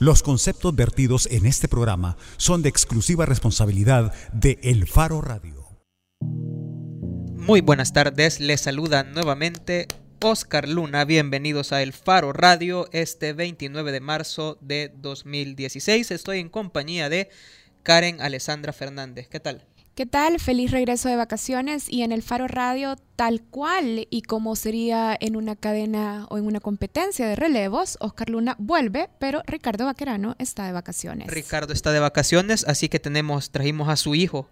Los conceptos vertidos en este programa son de exclusiva responsabilidad de El Faro Radio. Muy buenas tardes, les saluda nuevamente Oscar Luna. Bienvenidos a El Faro Radio este 29 de marzo de 2016. Estoy en compañía de Karen Alessandra Fernández. ¿Qué tal? ¿Qué tal? Feliz regreso de vacaciones y en el Faro Radio tal cual y como sería en una cadena o en una competencia de relevos, Oscar Luna vuelve, pero Ricardo Vaquerano está de vacaciones. Ricardo está de vacaciones, así que tenemos trajimos a su hijo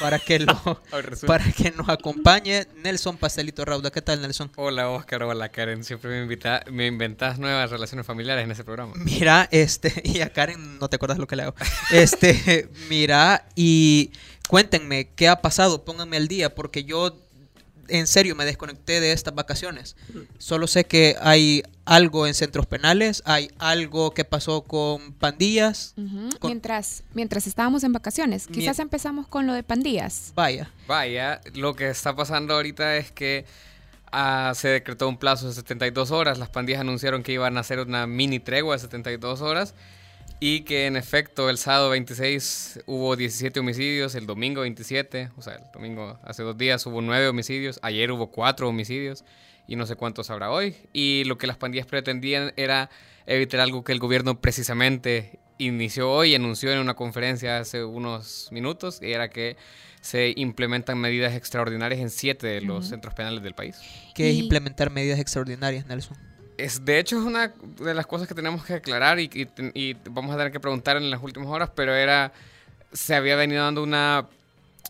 para que lo para que nos acompañe Nelson Pastelito Rauda. ¿Qué tal, Nelson? Hola, Oscar. Hola, Karen. Siempre me invita, me inventas nuevas relaciones familiares en ese programa. Mira, este y a Karen no te acuerdas lo que le hago. Este, mira y cuéntenme qué ha pasado, pónganme al día, porque yo en serio me desconecté de estas vacaciones. Solo sé que hay algo en centros penales, hay algo que pasó con pandillas. Mientras, mientras estábamos en vacaciones, quizás empezamos con lo de pandillas. Vaya. Vaya, lo que está pasando ahorita es que ah, se decretó un plazo de 72 horas. Las pandillas anunciaron que iban a hacer una mini tregua de 72 horas y que en efecto el sábado 26 hubo 17 homicidios, el domingo 27, o sea, el domingo hace dos días hubo 9 homicidios, ayer hubo 4 homicidios y no sé cuántos habrá hoy. Y lo que las pandillas pretendían era evitar algo que el gobierno precisamente inició hoy y anunció en una conferencia hace unos minutos, y era que se implementan medidas extraordinarias en 7 de los centros penales del país. ¿Qué es implementar medidas extraordinarias, Nelson? Es, de hecho, es una de las cosas que tenemos que aclarar y, vamos a tener que preguntar en las últimas horas, pero era, se había venido dando una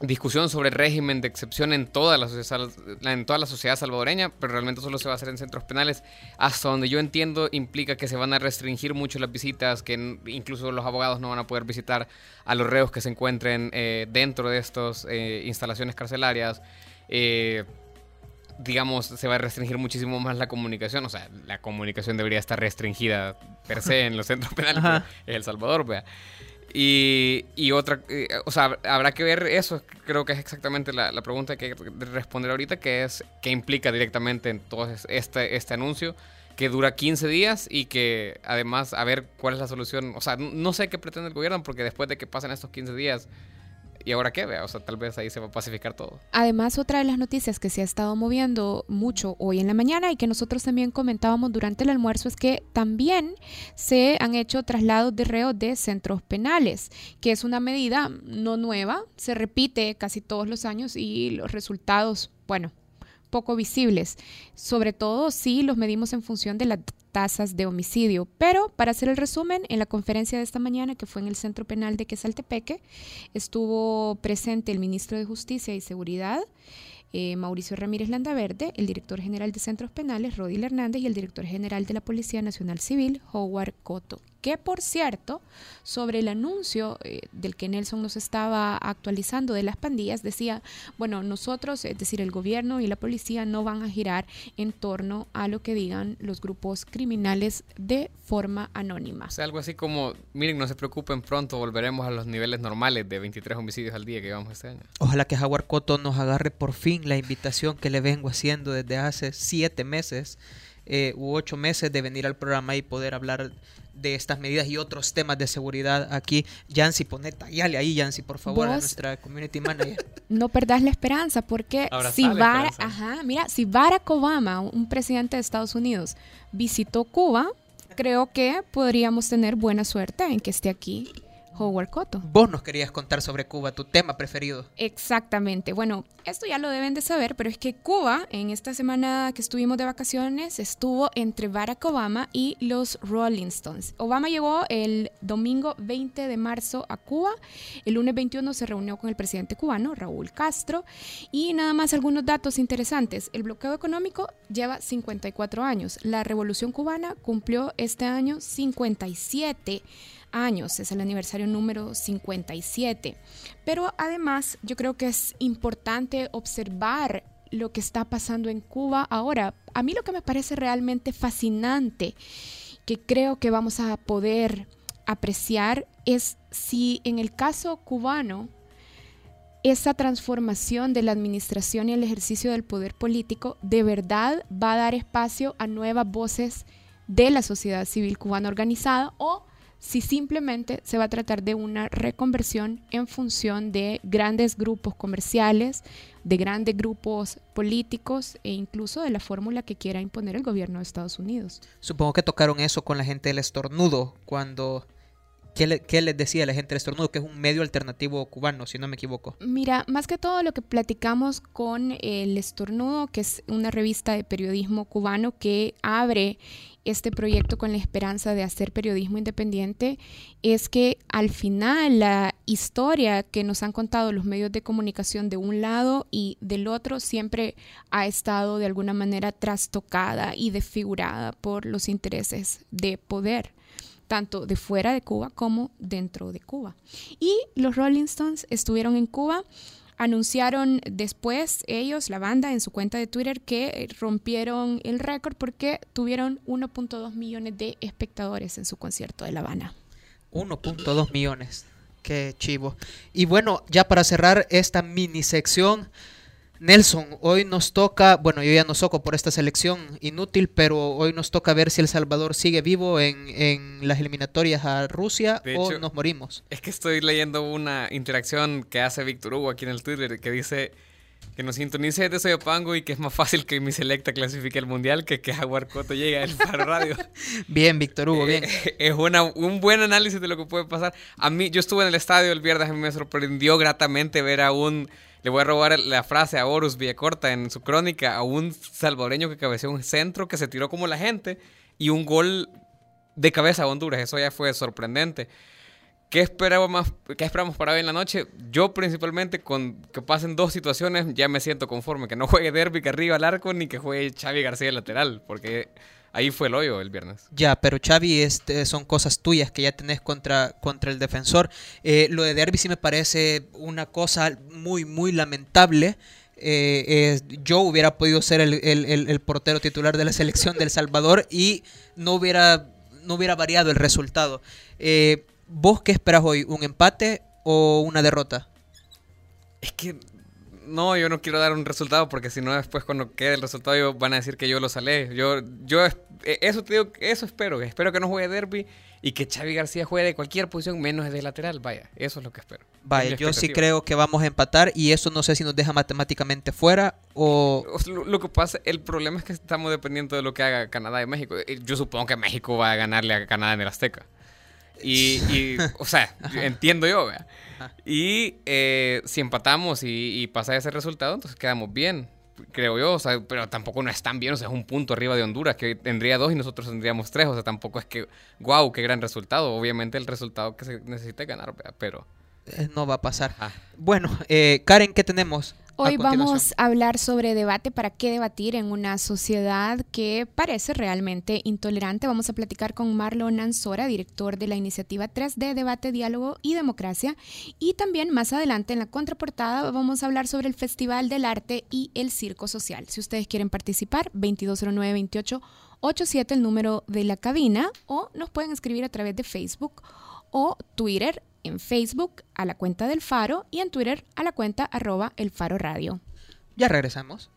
discusión sobre régimen de excepción en toda la sociedad, en toda la sociedad salvadoreña, pero realmente solo se va a hacer en centros penales. Hasta donde yo entiendo implica que se van a restringir mucho las visitas, que incluso los abogados no van a poder visitar a los reos que se encuentren eh, dentro de estas eh, instalaciones carcelarias. Eh, digamos, se va a restringir muchísimo más la comunicación. O sea, la comunicación debería estar restringida per se en los centros penales. Es El Salvador, vea. Y, y otra, eh, o sea, habrá que ver eso, creo que es exactamente la, la, pregunta que hay que responder ahorita, que es qué implica directamente en todo este, este anuncio, que dura 15 días y que además a ver cuál es la solución, o sea, no sé qué pretende el gobierno, porque después de que pasen estos 15 días, ¿Y ahora qué? O sea, tal vez ahí se va a pacificar todo. Además, otra de las noticias que se ha estado moviendo mucho hoy en la mañana y que nosotros también comentábamos durante el almuerzo es que también se han hecho traslados de reos de centros penales, que es una medida no nueva, se repite casi todos los años y los resultados, bueno, poco visibles, sobre todo si los medimos en función de la tasas de homicidio. Pero para hacer el resumen, en la conferencia de esta mañana, que fue en el Centro Penal de Quesaltepeque, estuvo presente el ministro de Justicia y Seguridad, eh, Mauricio Ramírez Landaverde, el director general de Centros Penales, Rodil Hernández, y el director general de la Policía Nacional Civil, Howard Cotto que por cierto, sobre el anuncio eh, del que Nelson nos estaba actualizando de las pandillas, decía, bueno, nosotros, es decir, el gobierno y la policía no van a girar en torno a lo que digan los grupos criminales de forma anónima. O sea, algo así como, miren, no se preocupen, pronto volveremos a los niveles normales de 23 homicidios al día que llevamos este año. Ojalá que Jaguar Cotto nos agarre por fin la invitación que le vengo haciendo desde hace siete meses eh, u ocho meses de venir al programa y poder hablar de estas medidas y otros temas de seguridad aquí. Yancy, pone tallale ahí, Yancy, por favor, a nuestra community manager. No perdas la esperanza, porque si, ajá, mira, si Barack Obama, un presidente de Estados Unidos, visitó Cuba, creo que podríamos tener buena suerte en que esté aquí Howard Cotto. Vos nos querías contar sobre Cuba, tu tema preferido. Exactamente. Bueno, esto ya lo deben de saber, pero es que Cuba, en esta semana que estuvimos de vacaciones, estuvo entre Barack Obama y los Rolling Stones. Obama llegó el domingo 20 de marzo a Cuba. El lunes 21 se reunió con el presidente cubano, Raúl Castro. Y nada más algunos datos interesantes. El bloqueo económico lleva 54 años. La revolución cubana cumplió este año 57 años, es el aniversario número 57. Pero además yo creo que es importante observar lo que está pasando en Cuba ahora. A mí lo que me parece realmente fascinante, que creo que vamos a poder apreciar, es si en el caso cubano, esa transformación de la administración y el ejercicio del poder político de verdad va a dar espacio a nuevas voces de la sociedad civil cubana organizada o si simplemente se va a tratar de una reconversión en función de grandes grupos comerciales, de grandes grupos políticos e incluso de la fórmula que quiera imponer el gobierno de Estados Unidos. Supongo que tocaron eso con la gente del estornudo cuando ¿Qué, les decía la gente del estornudo? Que es un medio alternativo cubano, si no me equivoco. Mira, más que todo lo que platicamos con el estornudo, que es una revista de periodismo cubano que abre este proyecto con la esperanza de hacer periodismo independiente, es que al final la historia que nos han contado los medios de comunicación de un lado y del otro siempre ha estado de alguna manera trastocada y desfigurada por los intereses de poder tanto de fuera de Cuba como dentro de Cuba. Y los Rolling Stones estuvieron en Cuba. Anunciaron después ellos, la banda, en su cuenta de Twitter que rompieron el récord porque tuvieron 1.2 millones de espectadores en su concierto de La Habana. 1.2 millones. Qué chivo. Y bueno, ya para cerrar esta mini sección, Nelson, hoy nos toca, bueno, yo ya no soco por esta selección inútil, pero hoy nos toca ver si El Salvador sigue vivo en, las eliminatorias a Rusia o nos morimos. Es que estoy leyendo una interacción que hace Víctor Hugo aquí en el Twitter que dice que nos sintonice desde Soyopango y que es más fácil que mi selecta clasifique el mundial que que Jaguar Coto llegue al Faro Radio. bien, Víctor Hugo, bien. Eh, es una, un buen análisis de lo que puede pasar. A mí, yo estuve en el estadio el viernes, a mí me sorprendió gratamente ver a un le voy a robar la frase a Horus Villacorta en su crónica, a un salvadoreño que cabeceó un centro que se tiró como la gente y un gol de cabeza a Honduras. Eso ya fue sorprendente. ¿Qué esperamos, ¿Qué esperamos para hoy en la noche? Yo principalmente con que pasen dos situaciones ya me siento conforme. Que no juegue Derby que arriba al arco ni que juegue Xavi García lateral. Porque Ahí fue el hoyo el viernes. Ya, pero Xavi, este, son cosas tuyas que ya tenés contra, contra el defensor. Eh, lo de Derby sí me parece una cosa muy, muy lamentable. Eh, yo hubiera podido ser el, portero titular de la selección del Salvador y no hubiera, no hubiera variado el resultado. Eh, ¿Vos qué esperas hoy? ¿Un empate o una derrota? Es que no, yo no quiero dar un resultado porque si no después cuando quede el resultado van a decir que yo lo salé. Yo, yo e, eso te digo, eso espero. Espero que no juegue derby y que Xavi García juegue de cualquier posición menos de lateral. Vaya, eso es lo que espero. Vaya, yo sí creo que vamos a empatar y eso no sé si nos deja matemáticamente fuera o... Lo, que pasa, el problema es que estamos dependiendo de lo que haga Canadá y México. Yo supongo que México va a ganarle a Canadá en el Azteca. Y, o sea, entiendo yo, ¿vea? Y eh, si empatamos y, pasa ese resultado, entonces quedamos bien, creo yo. O sea, pero tampoco no es tan bien, o sea, es un punto arriba de Honduras, que tendría dos y nosotros tendríamos tres. O sea, tampoco es que, wow, qué gran resultado. Obviamente el resultado que se necesita ganar, pero... Eh, no va a pasar. Bueno, eh, Karen, ¿qué tenemos? Hoy vamos a hablar sobre debate, para qué debatir en una sociedad que parece realmente intolerante. Vamos a platicar con Marlon Ansora, director de la iniciativa 3D Debate, Diálogo y Democracia. Y también más adelante en la contraportada vamos a hablar sobre el Festival del Arte y el Circo Social. Si ustedes quieren participar, 220928 87 el número de la cabina o nos pueden escribir a través de Facebook o Twitter en Facebook a la cuenta del Faro y en Twitter a la cuenta arroba el Faro Radio. Ya regresamos.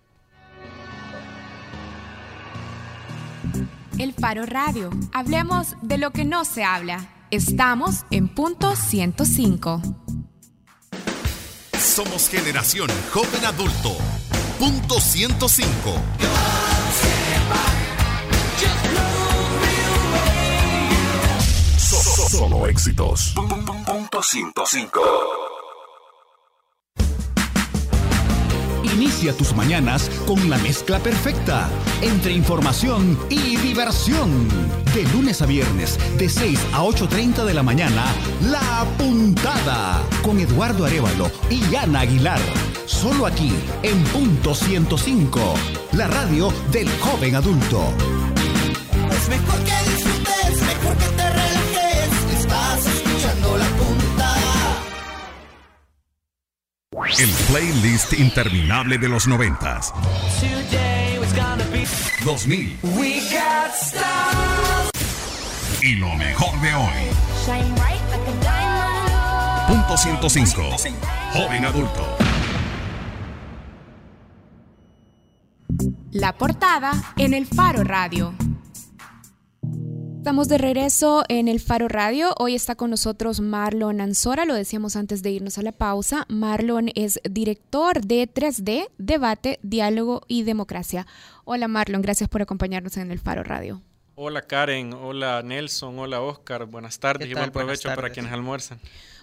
El Faro Radio. Hablemos de lo que no se habla. Estamos en punto 105. Somos generación joven adulto. Punto 105. Solo éxitos. Punto 105. Inicia tus mañanas con la mezcla perfecta entre información y diversión. De lunes a viernes, de 6 a 8.30 de la mañana, La Puntada con Eduardo Arevalo y Ana Aguilar. Solo aquí, en punto 105, la radio del joven adulto. Es mejor que disfrutes, mejor que te la El playlist interminable de los noventas. 2000. Y lo mejor de hoy. Punto 105. Joven adulto. La portada en el Faro Radio. Estamos de regreso en el Faro Radio. Hoy está con nosotros Marlon Ansora, lo decíamos antes de irnos a la pausa. Marlon es director de 3D, Debate, Diálogo y Democracia. Hola Marlon, gracias por acompañarnos en el Faro Radio. Hola Karen, hola Nelson, hola Oscar, buenas tardes y buen provecho para quienes almuerzan.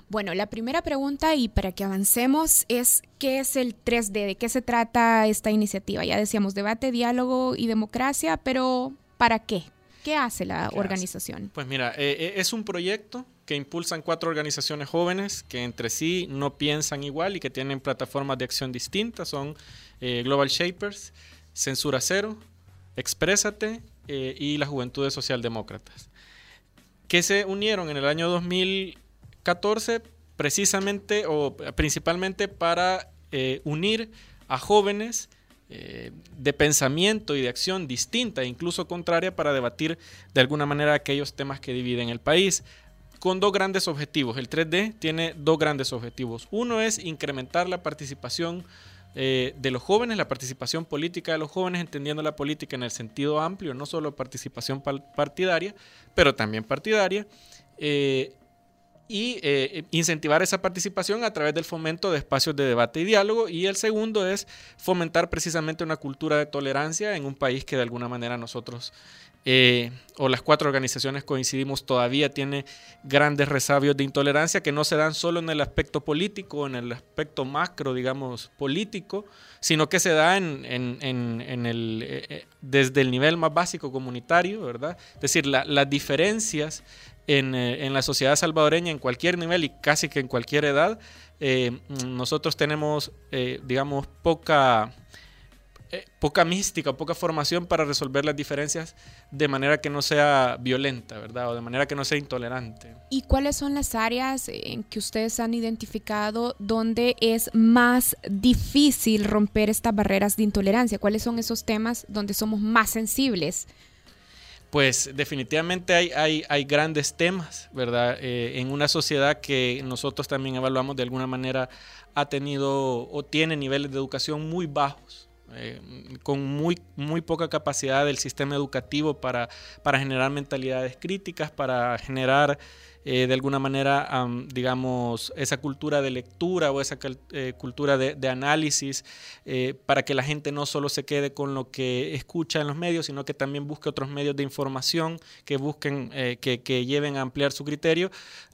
Bueno, la primera pregunta y para que avancemos es ¿qué es el 3D? ¿De qué se trata esta iniciativa? Ya decíamos debate, diálogo y democracia, pero ¿para qué? ¿Qué hace la organización? Pues mira, eh, eh, es un proyecto que impulsan cuatro organizaciones jóvenes que entre sí no piensan igual y que tienen plataformas de acción distintas. Son eh, Global Shapers, Censura Cero, Exprésate y las Juventudes Socialdemócratas, que se unieron en el año 2014 precisamente o principalmente para unir a jóvenes eh, de pensamiento y de acción distinta e incluso contraria para debatir de alguna manera aquellos temas que dividen el país con dos grandes objetivos. El 3D tiene dos grandes objetivos. Uno es incrementar la participación eh, de los jóvenes, la participación política de los jóvenes, entendiendo la política en el sentido amplio, no solo participación partidaria, pero también partidaria. Eh, y eh, incentivar esa participación a través del fomento de espacios de debate y diálogo. Y el segundo es fomentar precisamente una cultura de tolerancia en un país que de alguna manera nosotros eh, o las cuatro organizaciones coincidimos todavía tiene grandes resabios de intolerancia que no se dan solo en el aspecto político, en el aspecto macro, digamos, político, sino que se da en, el, eh, desde el nivel más básico comunitario, ¿verdad? Es decir, las diferencias eh, en, la sociedad salvadoreña en cualquier nivel y casi que en cualquier edad, eh, nosotros tenemos, eh, digamos, poca, poca mística, poca formación para resolver las diferencias de manera que no sea violenta, ¿verdad? O de manera que no sea intolerante. ¿Y cuáles son las áreas en que ustedes han identificado donde es más difícil romper estas barreras de intolerancia? ¿Cuáles son esos temas donde somos más sensibles? Pues definitivamente hay, hay, grandes temas, ¿verdad? Eh, en una sociedad que nosotros también evaluamos de alguna manera ha tenido o tiene niveles de educación muy bajos. Eh, con muy, muy poca capacidad del sistema educativo para, para generar mentalidades críticas, para generar eh, de alguna manera, digamos, esa cultura de lectura o esa eh, cultura de, análisis eh, para que la gente no solo se quede con lo que escucha en los medios, sino que también busque otros medios de información que busquen, que, que, lleven a ampliar su criterio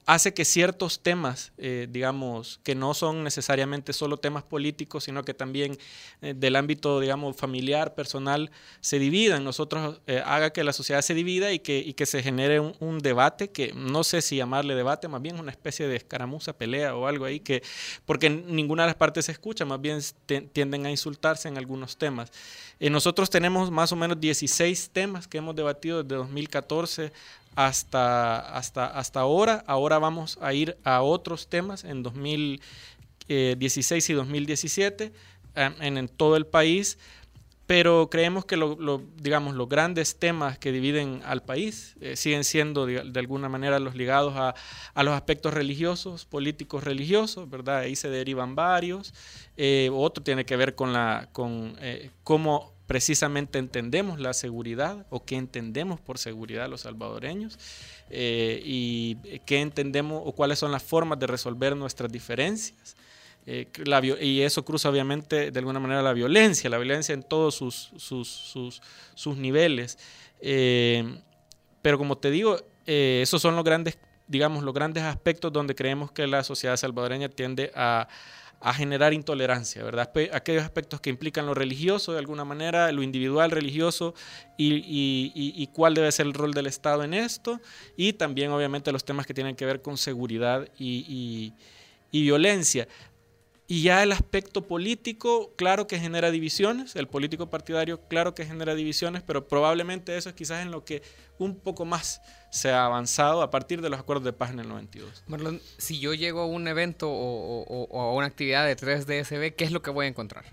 hace que ciertos temas, eh, digamos, que no son necesariamente solo temas políticos, sino que también eh, del ámbito, digamos, familiar, personal, se dividan. Nosotros eh, haga que la sociedad se divida y que, y que se genere un, debate que no sé si llamarle debate, más bien una especie de escaramuza, pelea o algo ahí, que porque ninguna de las partes se escucha, más bien tienden a insultarse en algunos temas. nosotros tenemos más o menos 16 temas que hemos debatido desde 2014 hasta, hasta, hasta ahora. Ahora vamos a ir a otros temas en 2016 y 2017 em, en, todo el país, pero creemos que lo, digamos, los grandes temas que dividen al país eh, siguen siendo de, alguna manera los ligados a, los aspectos religiosos, políticos religiosos, ¿verdad? Ahí se derivan varios. Eh, otro tiene que ver con, la, con eh, cómo precisamente entendemos la seguridad o qué entendemos por seguridad los salvadoreños eh, y qué entendemos o cuáles son las formas de resolver nuestras diferencias. Eh, y eso cruza obviamente de alguna manera la violencia, la violencia en todos sus, sus, niveles. Eh, pero como te digo, esos son los grandes, digamos, los grandes aspectos donde creemos que la sociedad salvadoreña tiende a, a generar intolerancia, ¿verdad? Aquellos aspectos que implican lo religioso de alguna manera, lo individual religioso y, cuál debe ser el rol del Estado en esto, y también obviamente los temas que tienen que ver con seguridad y, violencia. Y ya el aspecto político, claro que genera divisiones, el político partidario, claro que genera divisiones, pero probablemente eso es quizás en lo que un poco más se ha avanzado a partir de los acuerdos de paz en el 92. Marlon, si yo llego a un evento o, a una actividad de 3DSB, ¿qué es lo que voy a encontrar?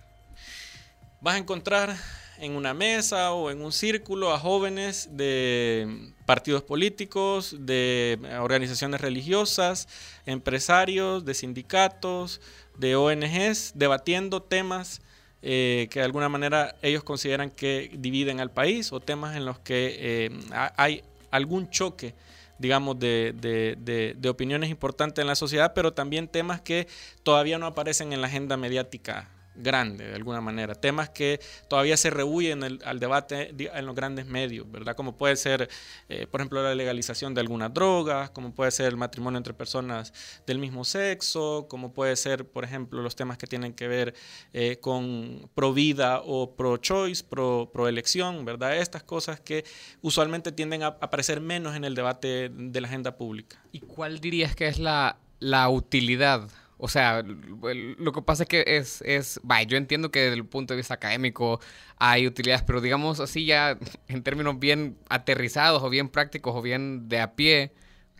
Vas a encontrar en una mesa o en un círculo a jóvenes de partidos políticos, de organizaciones religiosas, empresarios, de sindicatos, de ONGs, debatiendo temas eh, que de alguna manera ellos consideran que dividen al país o temas en los que eh, hay algún choque digamos, de, de, de, de opiniones importantes en la sociedad, pero también temas que todavía no aparecen en la agenda mediática grande, de alguna manera. Temas que todavía se rehuyen al debate en los grandes medios, ¿verdad? Como puede ser, eh, por ejemplo, la legalización de algunas drogas, como puede ser el matrimonio entre personas del mismo sexo, como puede ser, por ejemplo, los temas que tienen que ver eh, con pro vida o pro choice, pro, pro elección, ¿verdad? Estas cosas que usualmente tienden a aparecer menos en el debate de la agenda pública. ¿Y cuál dirías que es la, la utilidad o sea, lo que pasa es que es, es, vaya, yo entiendo que desde el punto de vista académico hay utilidades, pero digamos así ya en términos bien aterrizados o bien prácticos o bien de a pie,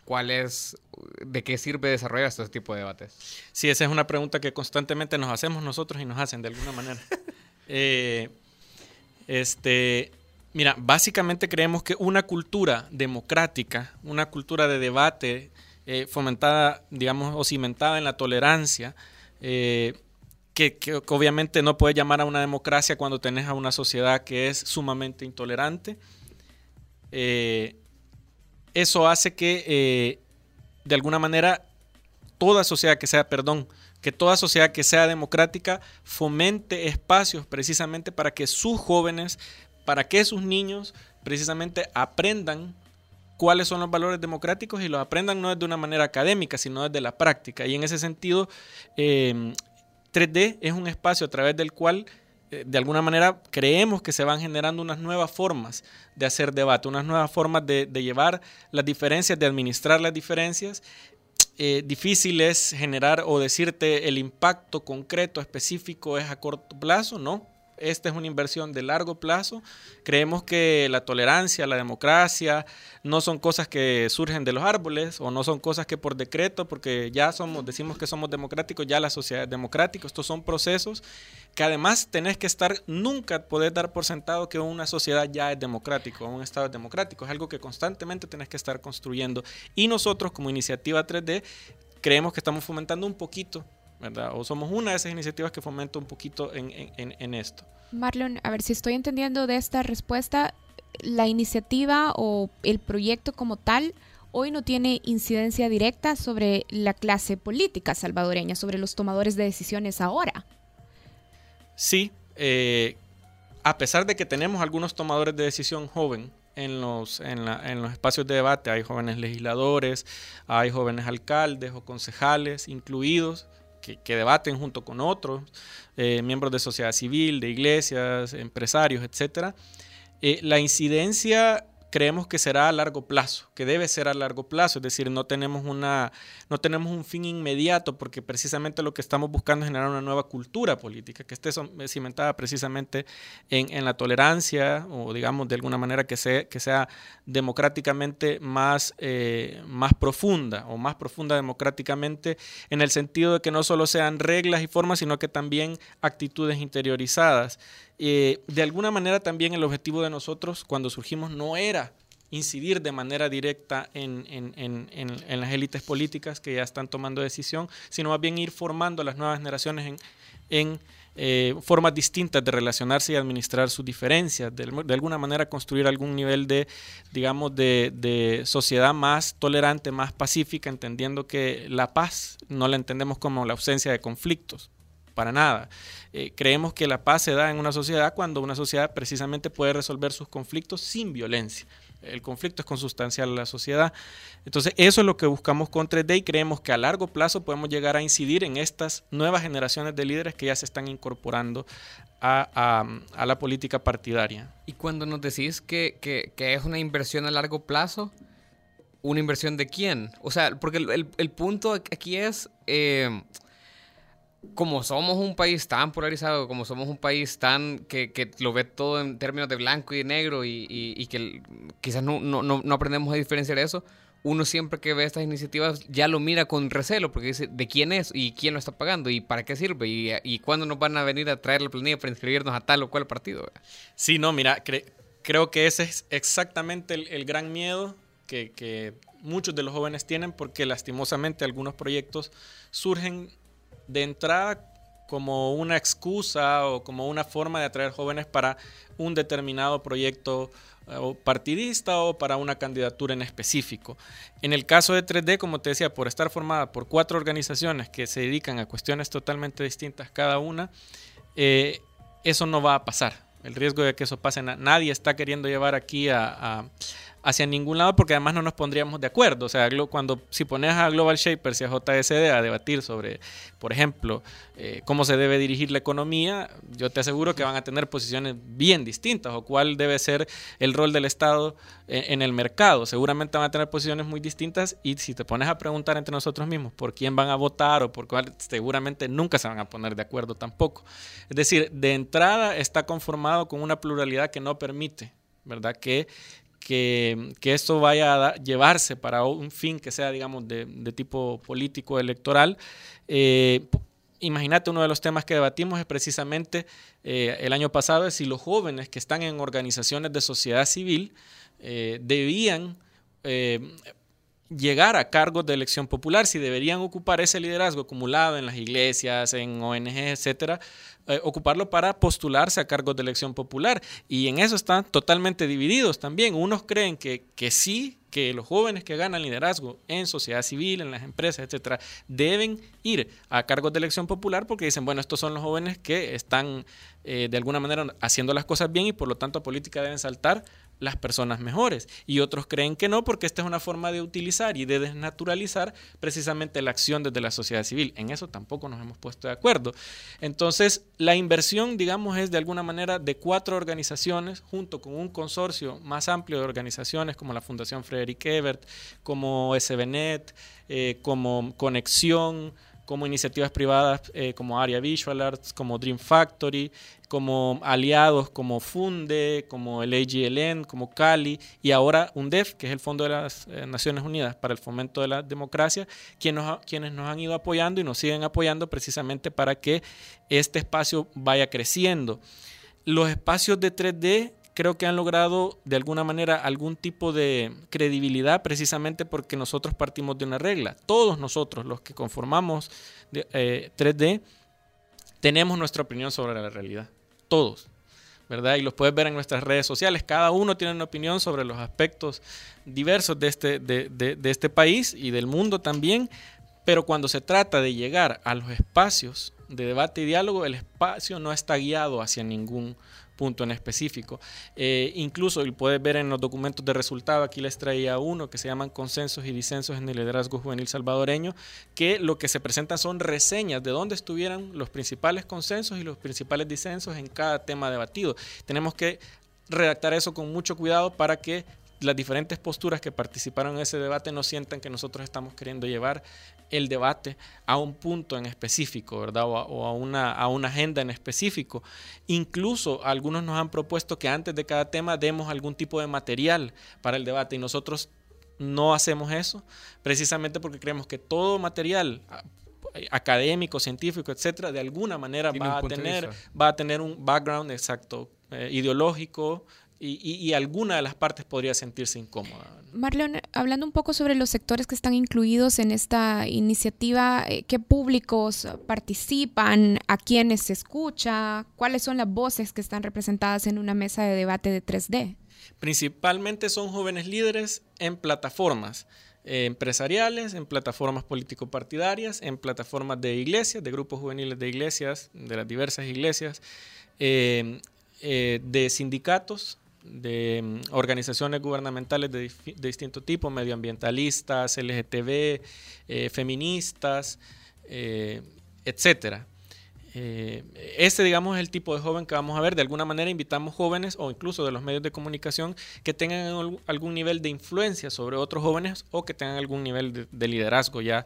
¿cuál es, de qué sirve desarrollar este tipo de debates? Sí, esa es una pregunta que constantemente nos hacemos nosotros y nos hacen de alguna manera. eh, este, mira, básicamente creemos que una cultura democrática, una cultura de debate, eh, fomentada, digamos, o cimentada en la tolerancia, eh, que, obviamente no puede llamar a una democracia cuando tenés a una sociedad que es sumamente intolerante. Eh, eso hace que, de alguna manera, toda sociedad que sea, perdón, que toda sociedad que sea democrática fomente espacios precisamente para que sus jóvenes, para que sus niños precisamente aprendan cuáles son los valores democráticos y los aprendan no desde una manera académica, sino desde la práctica. Y en ese sentido, eh, 3D es un espacio a través del cual, eh, de alguna manera, creemos que se van generando unas nuevas formas de hacer debate, unas nuevas formas de, de llevar las diferencias, de administrar las diferencias. Eh, difícil es generar o decirte el impacto concreto, específico es a corto plazo, ¿no? Esta es una inversión de largo plazo. Creemos que la tolerancia, la democracia, no son cosas que surgen de los árboles o no son cosas que por decreto, porque ya somos, decimos que somos democráticos, ya la sociedad es democrática. Estos son procesos que además tenés que estar, nunca poder dar por sentado que una sociedad ya es democrática, un Estado es democrático. Es algo que constantemente tenés que estar construyendo. Y nosotros como iniciativa 3D creemos que estamos fomentando un poquito ¿verdad? O somos una de esas iniciativas que fomenta un poquito en, en, en, esto. Marlon, a ver si estoy entendiendo de esta respuesta, la iniciativa o el proyecto como tal hoy no tiene incidencia directa sobre la clase política salvadoreña, sobre los tomadores de decisiones ahora. Sí, eh, a pesar de que tenemos algunos tomadores de decisión joven, en los, en, la, en, los espacios de debate. Hay jóvenes legisladores, hay jóvenes alcaldes o concejales incluidos que, debaten junto con otros, eh, miembros de sociedad civil, de iglesias, empresarios, etc. Eh, la incidencia creemos que será a largo plazo, que debe ser a largo plazo, es decir, no tenemos, una, no tenemos un fin inmediato porque precisamente lo que estamos buscando es generar una nueva cultura política que esté cimentada precisamente en, en la tolerancia o digamos de alguna manera que sea, que sea democráticamente más, eh, más profunda o más profunda democráticamente en el sentido de que no solo sean reglas y formas, sino que también actitudes interiorizadas. Eh, de alguna manera también el objetivo de nosotros cuando surgimos no era incidir de manera directa en, las élites políticas que ya están tomando decisión, sino más bien ir formando a las nuevas generaciones en, eh, formas distintas de relacionarse y administrar sus diferencias, de, alguna manera construir algún nivel de, digamos, de sociedad más tolerante, más pacífica, entendiendo que la paz no la entendemos como la ausencia de conflictos, para nada. Eh, creemos que la paz se da en una sociedad cuando una sociedad precisamente puede resolver sus conflictos sin violencia. El conflicto es consustancial a la sociedad. Entonces, eso es lo que buscamos con 3D y creemos que a largo plazo podemos llegar a incidir en estas nuevas generaciones de líderes que ya se están incorporando a, a, la política partidaria. Y cuando nos decís que, que, es una inversión a largo plazo, ¿una inversión de quién? O sea, porque el, el, el punto aquí es... Eh, como somos un país tan polarizado, como somos un país tan que, que lo ve todo en términos de blanco y de negro y, y, y que quizás no, no, no, aprendemos a diferenciar eso, uno siempre que ve estas iniciativas ya lo mira con recelo porque dice de quién es y quién lo está pagando y para qué sirve y, y cuándo nos van a venir a traer la planilla para inscribirnos a tal o cual partido. Sí, no, mira, cre creo que ese es exactamente el, el gran miedo que, que muchos de los jóvenes tienen porque lastimosamente algunos proyectos surgen de entrada como una excusa o como una forma de atraer jóvenes para un determinado proyecto eh, partidista o para una candidatura en específico. En el caso de 3D, como te decía, por estar formada por cuatro organizaciones que se dedican a cuestiones totalmente distintas cada una, eh, eso no va a pasar. El riesgo de que eso pase, nadie está queriendo llevar aquí a hacia ningún lado porque además no nos pondríamos de acuerdo. O sea, cuando si pones a Global Shapers y a JSD a debatir sobre, por ejemplo, eh, cómo se debe dirigir la economía, yo te aseguro que van a tener posiciones bien distintas o cuál debe ser el rol del Estado en, en el mercado. Seguramente van a tener posiciones muy distintas y si te pones a preguntar entre nosotros mismos por quién van a votar o por cuál, seguramente nunca se van a poner de acuerdo tampoco. Es decir, de entrada está conformado con una pluralidad que no permite ¿verdad? Que esto vaya a llevarse para un fin que sea, digamos, de, tipo político electoral. Eh, imagínate, uno de los temas que debatimos es precisamente eh, el año pasado, es si los jóvenes que están en organizaciones de sociedad civil eh, debían llegar a cargos de elección popular, si deberían ocupar ese liderazgo acumulado en las iglesias, en ONG, etcétera, eh, ocuparlo para postularse a cargos de elección popular. Y en eso están totalmente divididos también. Unos creen que, que sí, que los jóvenes que ganan liderazgo en sociedad civil, en las empresas, etcétera, deben ir a cargos de elección popular porque dicen, bueno, estos son los jóvenes que están eh, de alguna manera haciendo las cosas bien y por lo tanto a política deben saltar las personas mejores. Y otros creen que no, porque esta es una forma de utilizar y de desnaturalizar precisamente la acción desde la sociedad civil. En eso tampoco nos hemos puesto de acuerdo. Entonces, la inversión, digamos, es de alguna manera de cuatro organizaciones, junto con un consorcio más amplio de organizaciones como la Fundación Frederick Ebert, como SBNet, eh, como Conexión, como iniciativas privadas eh, como Area Visual Arts, como Dream Factory, como aliados como Funde, como el AGLN, como Cali y ahora UNDEF, que es el Fondo de las eh, Naciones Unidas para el Fomento de la Democracia, quienes nos, quienes nos han ido apoyando y nos siguen apoyando precisamente para que este espacio vaya creciendo. Los espacios de 3D creo que han logrado de alguna manera algún tipo de credibilidad precisamente porque nosotros partimos de una regla. Todos nosotros, los que conformamos 3D, eh, tenemos nuestra opinión sobre la realidad. Todos. ¿verdad? Y los puedes ver en nuestras redes sociales. Cada uno tiene una opinión sobre los aspectos diversos de este, de, de este país y del mundo también. Pero cuando se trata de llegar a los espacios de debate y diálogo, el espacio no está guiado hacia ningún punto en específico. Eh, incluso, y puedes ver en los documentos de resultado, aquí les traía uno que se llaman Consensos y Disensos en el Liderazgo Juvenil Salvadoreño, que lo que se presentan son reseñas de dónde estuvieran los principales consensos y los principales disensos en cada tema debatido. Tenemos que redactar eso con mucho cuidado para que las diferentes posturas que participaron en ese debate no sientan que nosotros estamos queriendo llevar el debate a un punto en específico, ¿verdad? O a, una, a una agenda en específico. Incluso algunos nos han propuesto que antes de cada tema demos algún tipo de material para el debate y nosotros no hacemos eso, precisamente porque creemos que todo material académico, científico, etcétera, de alguna manera va a, tener, va a tener un background exacto, eh, ideológico, y, alguna de las partes podría sentirse incómoda. Marlon, hablando un poco sobre los sectores que están incluidos en esta iniciativa, eh, ¿qué públicos participan? ¿A quiénes se escucha? ¿Cuáles son las voces que están representadas en una mesa de debate de 3D? Principalmente son jóvenes líderes en plataformas. Eh, empresariales, en plataformas político-partidarias, en plataformas de iglesias, de grupos juveniles de iglesias, de las diversas iglesias, eh, de sindicatos, de mm, organizaciones gubernamentales de, distinto tipo, medioambientalistas, LGTB, eh, feministas, eh, etcétera. Este, digamos, es el tipo de joven que vamos a ver. De alguna manera invitamos jóvenes o incluso de los medios de comunicación que tengan algún nivel de influencia sobre otros jóvenes o que tengan algún nivel de, de liderazgo ya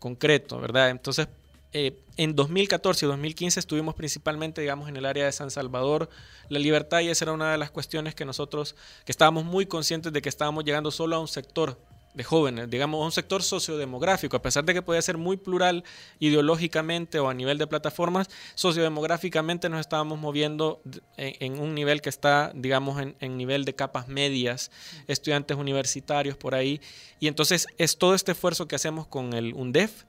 concreto, ¿verdad? Entonces, eh, en 2014 y 2015 estuvimos principalmente, digamos, en el área de San Salvador, la libertad, y esa era una de las cuestiones que nosotros, que estábamos muy conscientes de que estábamos llegando solo a un sector de jóvenes, digamos, a un sector sociodemográfico, a pesar de que podía ser muy plural ideológicamente o a nivel de plataformas, sociodemográficamente nos estábamos moviendo en, un nivel que está, digamos, en, en, nivel de capas medias, estudiantes universitarios por ahí, y entonces es todo este esfuerzo que hacemos con el UNDEF,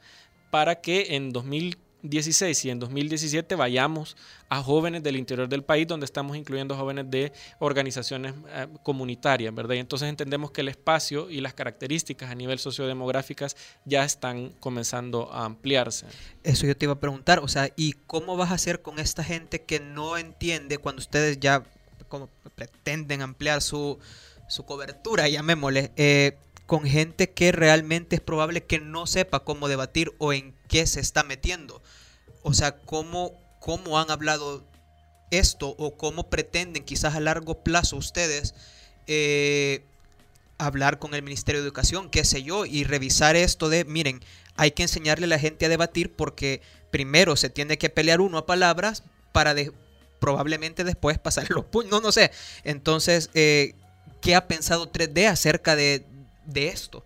para que en 2000 2016 y en 2017 vayamos a jóvenes del interior del país, donde estamos incluyendo jóvenes de organizaciones eh, comunitarias, ¿verdad? Y entonces entendemos que el espacio y las características a nivel sociodemográficas ya están comenzando a ampliarse. Eso yo te iba a preguntar, o sea, ¿y cómo vas a hacer con esta gente que no entiende cuando ustedes ya pretenden ampliar su, su cobertura, llamémosle, eh, con gente que realmente es probable que no sepa cómo debatir o en qué se está metiendo? O sea, ¿cómo, cómo han hablado esto o cómo pretenden quizás a largo plazo ustedes eh, hablar con el Ministerio de Educación, qué sé yo, y revisar esto de, miren, hay que enseñarle a la gente a debatir porque primero se tiene que pelear uno a palabras para de, probablemente después pasar los puños, no, no sé. Entonces, eh, ¿qué ha pensado 3D acerca de, de esto?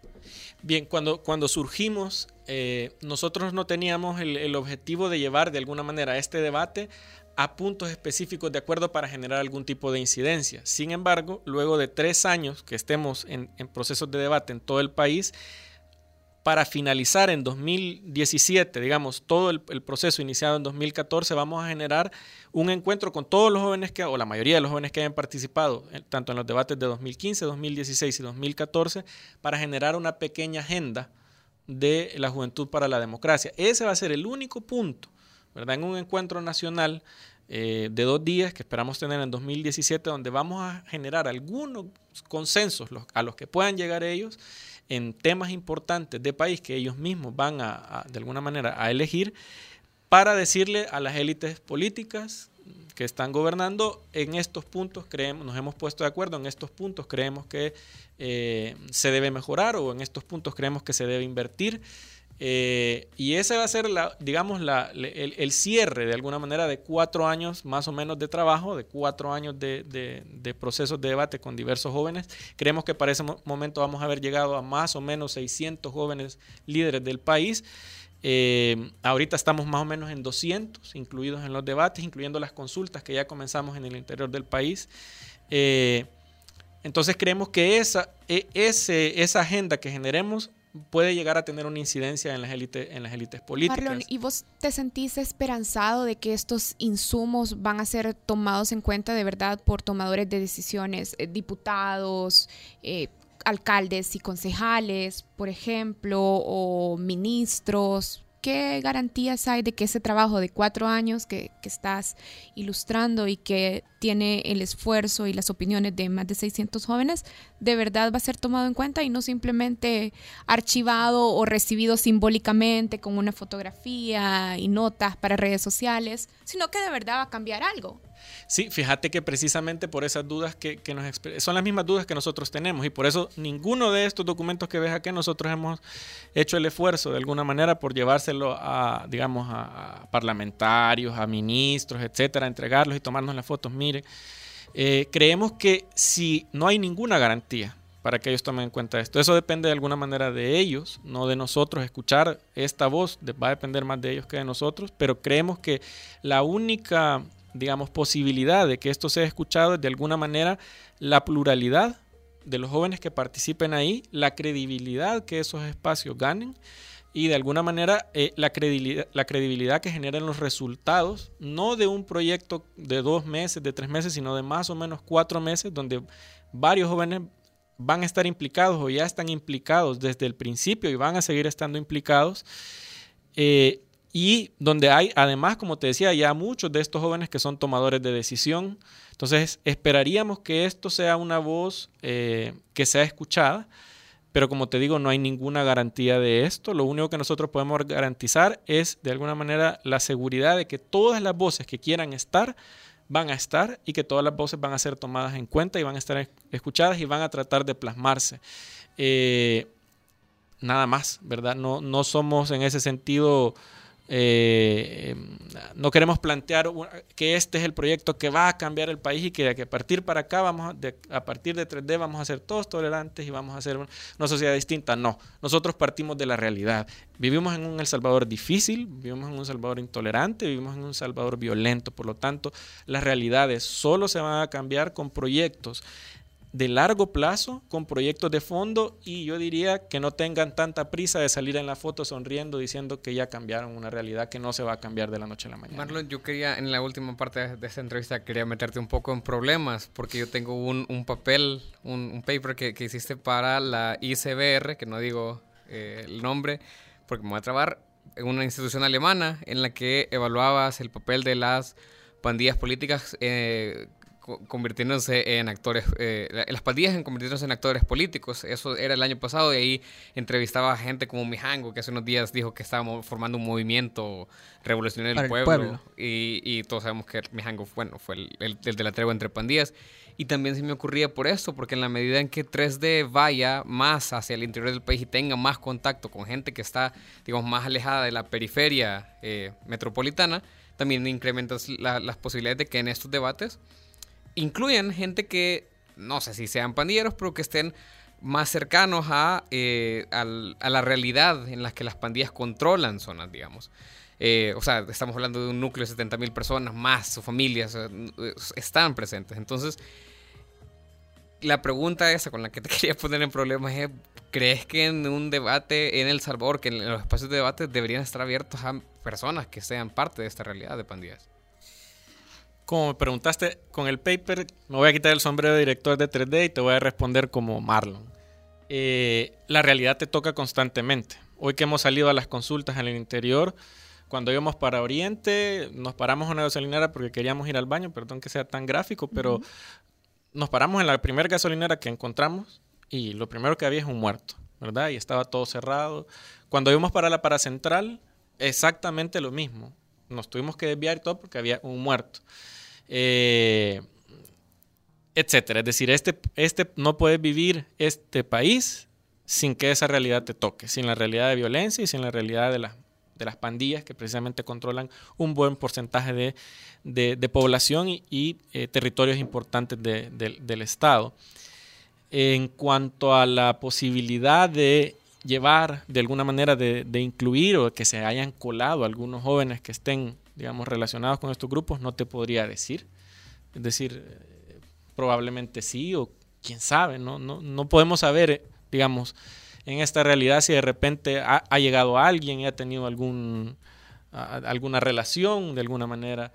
Bien, cuando, cuando surgimos, eh, nosotros no teníamos el, el, objetivo de llevar de alguna manera este debate a puntos específicos de acuerdo para generar algún tipo de incidencia. Sin embargo, luego de tres años que estemos en, en procesos de debate en todo el país, para finalizar en 2017, digamos, todo el, proceso iniciado en 2014, vamos a generar un encuentro con todos los jóvenes que, o la mayoría de los jóvenes que hayan participado, tanto en los debates de 2015, 2016 y 2014, para generar una pequeña agenda de la juventud para la democracia. Ese va a ser el único punto, ¿verdad? En un encuentro nacional eh, de dos días que esperamos tener en 2017, donde vamos a generar algunos consensos a los que puedan llegar ellos en temas importantes de país que ellos mismos van a, de alguna manera a elegir para decirle a las élites políticas que están gobernando en estos puntos creemos nos hemos puesto de acuerdo en estos puntos creemos que eh, se debe mejorar o en estos puntos creemos que se debe invertir eh, y ese va a ser, digamos, el, cierre de alguna manera de cuatro años más o menos de trabajo, de cuatro años de, procesos de debate con diversos jóvenes. Creemos que para ese momento vamos a haber llegado a más o menos 600 jóvenes líderes del país. Eh, ahorita estamos más o menos en 200, incluidos en los debates, incluyendo las consultas que ya comenzamos en el interior del país. Eh, entonces creemos que esa, ese, esa agenda que generemos puede llegar a tener una incidencia en las élites en las élites políticas. Marlon, ¿y vos te sentís esperanzado de que estos insumos van a ser tomados en cuenta de verdad por tomadores de decisiones, eh, diputados, eh, alcaldes y concejales, por ejemplo, o ministros? ¿Qué garantías hay de que ese trabajo de cuatro años que, estás ilustrando y que tiene el esfuerzo y las opiniones de más de 600 jóvenes, de verdad va a ser tomado en cuenta y no simplemente archivado o recibido simbólicamente con una fotografía y notas para redes sociales, sino que de verdad va a cambiar algo? Sí, fíjate que precisamente por esas dudas que, que nos son las mismas dudas que nosotros tenemos y por eso ninguno de estos documentos que ves aquí nosotros hemos hecho el esfuerzo de alguna manera por llevárselo a, digamos, a, parlamentarios, a ministros, etcétera, entregarlos y tomarnos las fotos. Mire, eh, creemos que si no hay ninguna garantía para que ellos tomen en cuenta esto. Eso depende de alguna manera de ellos, no de nosotros. Escuchar esta voz va a depender más de ellos que de nosotros, pero creemos que la única digamos, posibilidad de que esto sea escuchado es de alguna manera la pluralidad de los jóvenes que participen ahí, la credibilidad que esos espacios ganen y de alguna manera eh, la, credibilidad, la credibilidad que generen los resultados, no de un proyecto de dos meses, de tres meses, sino de más o menos cuatro meses, donde varios jóvenes van a estar implicados o ya están implicados desde el principio y van a seguir estando implicados. Eh, y donde hay, además, como te decía, ya muchos de estos jóvenes que son tomadores de decisión. Entonces, esperaríamos que esto sea una voz eh, que sea escuchada, pero como te digo, no hay ninguna garantía de esto. Lo único que nosotros podemos garantizar es, de alguna manera, la seguridad de que todas las voces que quieran estar van a estar y que todas las voces van a ser tomadas en cuenta y van a estar escuchadas y van a tratar de plasmarse. Eh, nada más, ¿verdad? No, no somos en ese sentido eh, no queremos plantear que este es el proyecto que va a cambiar el país y que, que a partir para acá vamos a, de, partir de 3D vamos a ser todos tolerantes y vamos a hacer una sociedad distinta. No, nosotros partimos de la realidad. Vivimos en un El Salvador difícil, vivimos en un Salvador intolerante, vivimos en un Salvador violento. Por lo tanto, las realidades solo se van a cambiar con proyectos de largo plazo, con proyectos de fondo y yo diría que no tengan tanta prisa de salir en la foto sonriendo diciendo que ya cambiaron una realidad que no se va a cambiar de la noche a la mañana. Marlon, yo quería, en la última parte de esta entrevista, quería meterte un poco en problemas, porque yo tengo un, un papel, un, un paper que, que, hiciste para la ICBR, que no digo eh, el nombre, porque me voy a trabar, en una institución alemana en la que evaluabas el papel de las pandillas políticas eh, convirtiéndose en actores, eh, las pandillas en convirtiéndose en actores políticos. Eso era el año pasado y ahí entrevistaba a gente como Mijango, que hace unos días dijo que estábamos formando un movimiento revolucionario del pueblo. Y, todos sabemos que Mijango bueno, fue el, el, de la tregua entre pandillas. Y también se me ocurría por eso, porque en la medida en que 3D vaya más hacia el interior del país y tenga más contacto con gente que está, digamos, más alejada de la periferia eh, metropolitana, también incrementas las posibilidades de que en estos debates incluyan gente que, no sé si sean pandilleros, pero que estén más cercanos a, eh, la realidad en la que las pandillas controlan zonas, digamos. Eh, o sea, estamos hablando de un núcleo de 70 mil personas, más sus familias están presentes. Entonces, la pregunta esa con la que te quería poner en problemas es, ¿crees que en un debate en El Salvador, que en los espacios de debate deberían estar abiertos a personas que sean parte de esta realidad de pandillas? Como me preguntaste con el paper, me voy a quitar el sombrero de director de 3D y te voy a responder como Marlon. Eh, la realidad te toca constantemente. Hoy que hemos salido a las consultas en el interior, cuando íbamos para Oriente, nos paramos en una gasolinera porque queríamos ir al baño, perdón que sea tan gráfico, pero nos paramos en la primera gasolinera que encontramos y lo primero que había es un muerto, ¿verdad? Y estaba todo cerrado. Cuando íbamos para la paracentral, exactamente lo mismo. Nos tuvimos que desviar y todo porque había un muerto eh, etcétera. Es decir, este, este, no puedes vivir este país sin que esa realidad te toque, sin la realidad de violencia y sin la realidad de, de las pandillas que precisamente controlan un buen porcentaje de, población y, eh, territorios importantes del Estado. En cuanto a la posibilidad de llevar de alguna manera de, de, incluir o que se hayan colado algunos jóvenes que estén digamos, relacionados con estos grupos, no te podría decir. Es decir, eh, probablemente sí o quién sabe, ¿no? No, no podemos saber, digamos, en esta realidad si de repente ha, llegado alguien y ha tenido algún, alguna relación de alguna manera.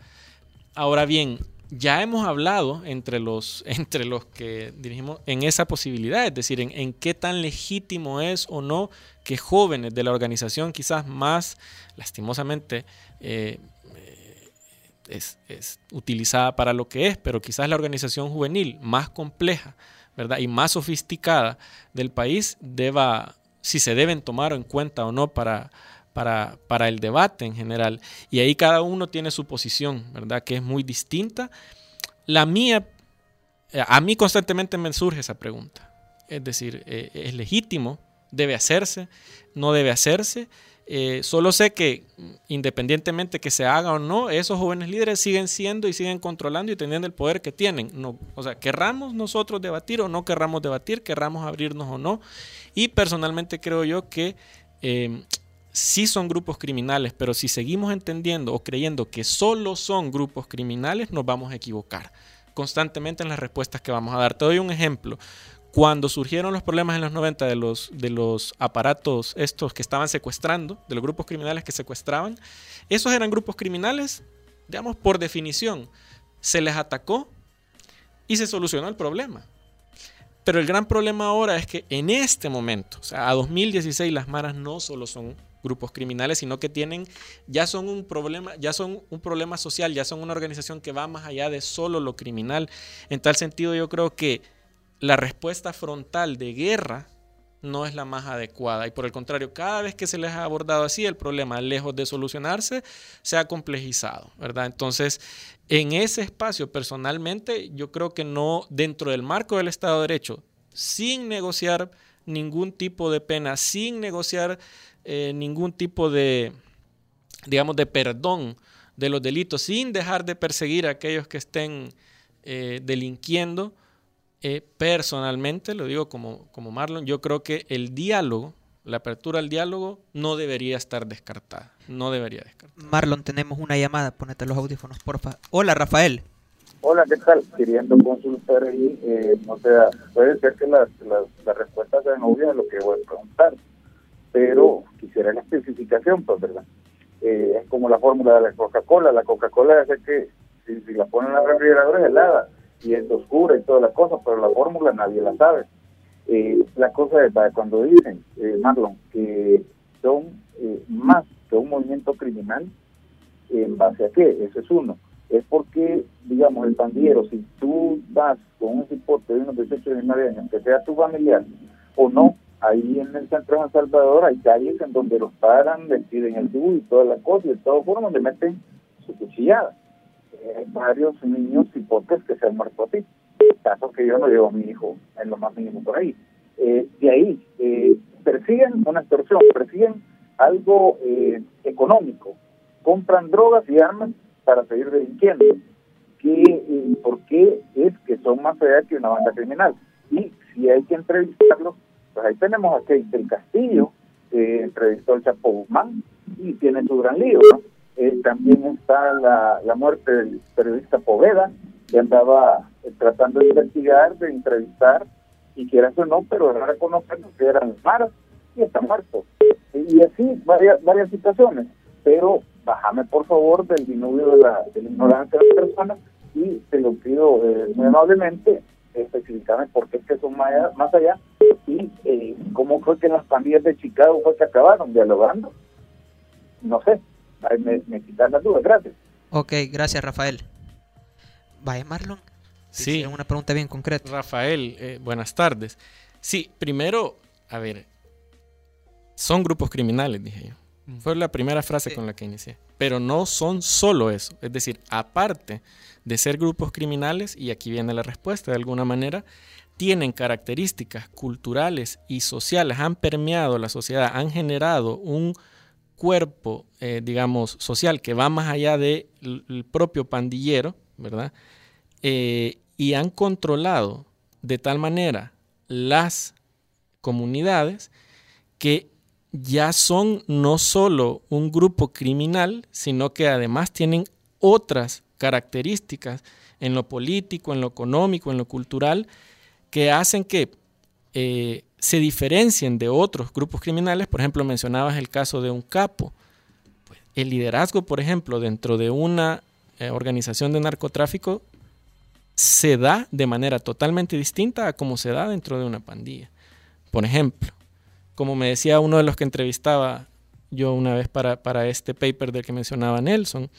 Ahora bien, ya hemos hablado entre los, entre los que dirigimos en esa posibilidad, es decir, en, en, qué tan legítimo es o no que jóvenes de la organización quizás más lastimosamente eh, es, utilizada para lo que es, pero quizás la organización juvenil más compleja ¿verdad? y más sofisticada del país deba, si se deben tomar en cuenta o no para, para, para el debate en general. Y ahí cada uno tiene su posición, ¿verdad? Que es muy distinta. La mía, eh, a mí constantemente me surge esa pregunta. Es decir, eh, ¿es legítimo? ¿Debe hacerse? ¿No debe hacerse? Eh, solo sé que independientemente que se haga o no, esos jóvenes líderes siguen siendo y siguen controlando y teniendo el poder que tienen. No, o sea, querramos nosotros debatir o no querramos debatir, querramos abrirnos o no. Y personalmente creo yo que eh, sí son grupos criminales, pero si seguimos entendiendo o creyendo que solo son grupos criminales, nos vamos a equivocar constantemente en las respuestas que vamos a dar. Te doy un ejemplo. Cuando surgieron los problemas en los 90 de los, de los aparatos estos que estaban secuestrando, de los grupos criminales que secuestraban, esos eran grupos criminales, digamos, por definición. Se les atacó y se solucionó el problema. Pero el gran problema ahora es que en este momento, o sea, a 2016 las maras no solo son grupos criminales, sino que tienen, ya son un problema, ya son un problema social, ya son una organización que va más allá de solo lo criminal. En tal sentido, yo creo que la respuesta frontal de guerra no es la más adecuada y por el contrario, cada vez que se les ha abordado así, el problema, lejos de solucionarse, se ha complejizado, ¿verdad? Entonces, en ese espacio, personalmente, yo creo que no, dentro del marco del Estado de Derecho, sin negociar ningún tipo de pena, sin negociar eh, ningún tipo de, digamos, de perdón de los delitos, sin dejar de perseguir a aquellos que estén eh, delinquiendo, eh, personalmente, lo digo como, como Marlon, yo creo que el diálogo, la apertura al diálogo, no debería estar descartada. No debería descartar. Marlon, tenemos una llamada. Ponete los audífonos, porfa. Hola, Rafael. Hola, ¿qué tal? Queriendo consultar ahí, eh, no sé, puede ser que las, las, las respuestas sean obvias a lo que voy a preguntar, pero quisiera la especificación, pues, ¿verdad? Eh, es como la fórmula de la Coca-Cola. La Coca-Cola es que si, si, la ponen en la refrigeradora es helada y es oscura y todas las cosas, pero la fórmula nadie la sabe. Eh, la cosa es cuando dicen, eh, Marlon, que son eh, más que un movimiento criminal, ¿en base a qué? Ese es uno. Es porque, digamos, el pandillero, si tú vas con un cipote de unos 18 y 19 años, que sea tu familiar o no, ahí en el centro de San Salvador hay calles en donde los paran, les piden el dúo y todas las cosas, y de todas formas le meten su cuchillada. Eh, varios niños cipotes que se han muerto así. Caso que yo no llevo a mi hijo en lo más mínimo por ahí. Eh, de ahí, eh, persiguen una extorsión, persiguen algo eh, económico, compran drogas y armas para seguir delinquiendo. ¿Qué, eh, ¿Por qué es que son más allá que una banda criminal? Y si hay que entrevistarlos, pues ahí tenemos a Kate del Castillo, entrevistó al Chapo Guzmán y tiene su gran lío. ¿no? Eh, también está la, la muerte del periodista Poveda, que andaba eh, tratando de investigar, de entrevistar, y quieras o no, pero era reconociendo que eran maras y está muerto. Y así varias, varias situaciones, pero bájame por favor del dinubio de la, de ignorancia de las personas y te lo pido eh, muy amablemente especificarme por qué es que son más allá, y eh, cómo fue que las pandillas de Chicago fue que acabaron dialogando. No sé, me, me quitan las dudas, gracias. Ok, gracias Rafael. Vaya Marlon. Sí. Una pregunta bien concreta. Rafael, eh, buenas tardes. Sí, primero, a ver, son grupos criminales, dije yo. Fue la primera frase Sí. con la que inicié. Pero no son solo eso. Es decir, aparte de ser grupos criminales, y aquí viene la respuesta de alguna manera, tienen características culturales y sociales, han permeado la sociedad, han generado un cuerpo, eh, digamos, social que va más allá del el propio pandillero, ¿verdad? Eh, y han controlado de tal manera las comunidades que ya son no solo un grupo criminal, sino que además tienen otras características en lo político, en lo económico, en lo cultural, que hacen que eh, se diferencien de otros grupos criminales. Por ejemplo, mencionabas el caso de un capo. Pues, el liderazgo, por ejemplo, dentro de una eh, organización de narcotráfico se da de manera totalmente distinta a como se da dentro de una pandilla. Por ejemplo, como me decía uno de los que entrevistaba yo una vez para, para este paper del que mencionaba Nelson,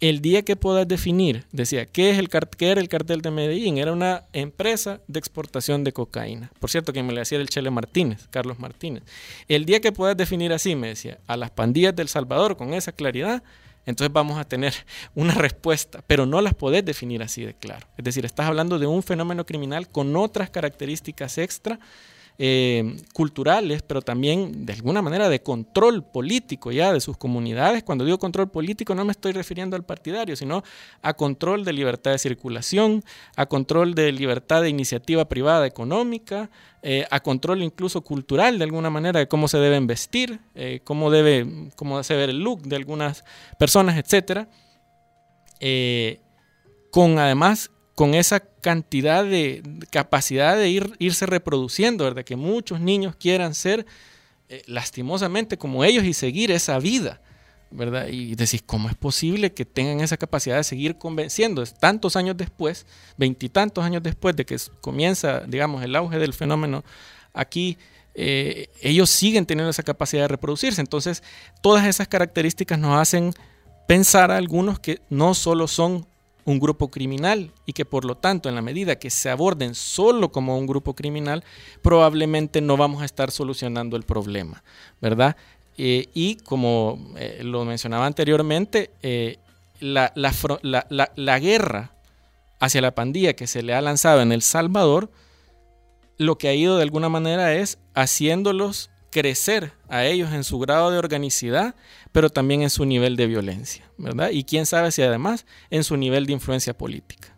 el día que puedas definir, decía, ¿qué, es el era el cartel de Medellín? Era una empresa de exportación de cocaína. Por cierto, que me le hacía el Chele Martínez, Carlos Martínez. El día que puedas definir así, me decía, a las pandillas del Salvador con esa claridad, entonces vamos a tener una respuesta, pero no las podés definir así de claro. Es decir, estás hablando de un fenómeno criminal con otras características extra eh, culturales, pero también de alguna manera de control político ya de sus comunidades. Cuando digo control político no me estoy refiriendo al partidario, sino a control de libertad de circulación, a control de libertad de iniciativa privada económica, eh, a control incluso cultural de alguna manera de cómo se deben vestir, eh, cómo debe, cómo se ve el look de algunas personas, etcétera. Con además con esa cantidad de capacidad de ir, irse reproduciendo, ¿verdad? Que muchos niños quieran ser eh, lastimosamente como ellos y seguir esa vida, ¿verdad? Y decís, ¿cómo es posible que tengan esa capacidad de seguir convenciendo tantos años después, veintitantos años después de que comienza, digamos, el auge del fenómeno aquí? eh, ellos siguen teniendo esa capacidad de reproducirse. Entonces, todas esas características nos hacen pensar a algunos que no solo son un grupo criminal y que por lo tanto en la medida que se aborden solo como un grupo criminal, probablemente no vamos a estar solucionando el problema, ¿verdad? Eh, y como eh, lo mencionaba anteriormente, eh, la, la la guerra hacia la pandilla que se le ha lanzado en El Salvador, lo que ha ido de alguna manera es haciéndolos crecer a ellos en su grado de organicidad, pero también en su nivel de violencia, ¿verdad? Y quién sabe si además en su nivel de influencia política.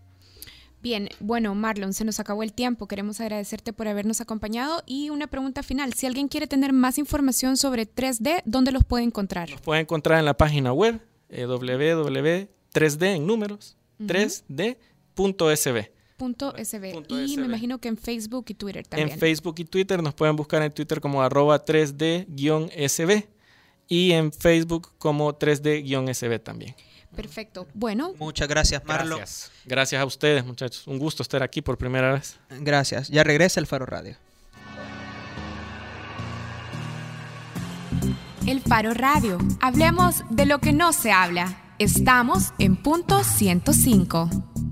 Bien, bueno, Marlon, se nos acabó el tiempo. Queremos agradecerte por habernos acompañado y una pregunta final. Si alguien quiere tener más información sobre 3D, ¿dónde los puede encontrar? Nos pueden encontrar en la página web eh, www.3D en números, 3D punto .sb. Y me imagino que en Facebook y Twitter también. En Facebook y Twitter nos pueden buscar en Twitter como arroba 3D-SB y en Facebook como 3D-SB también. Perfecto. Bueno, Muchas gracias, Marlon. Gracias. Gracias a ustedes, muchachos. Un gusto estar aquí por primera vez. Gracias. Ya regresa el Faro Radio. El Faro Radio. Hablemos de lo que no se habla. Estamos en punto 105.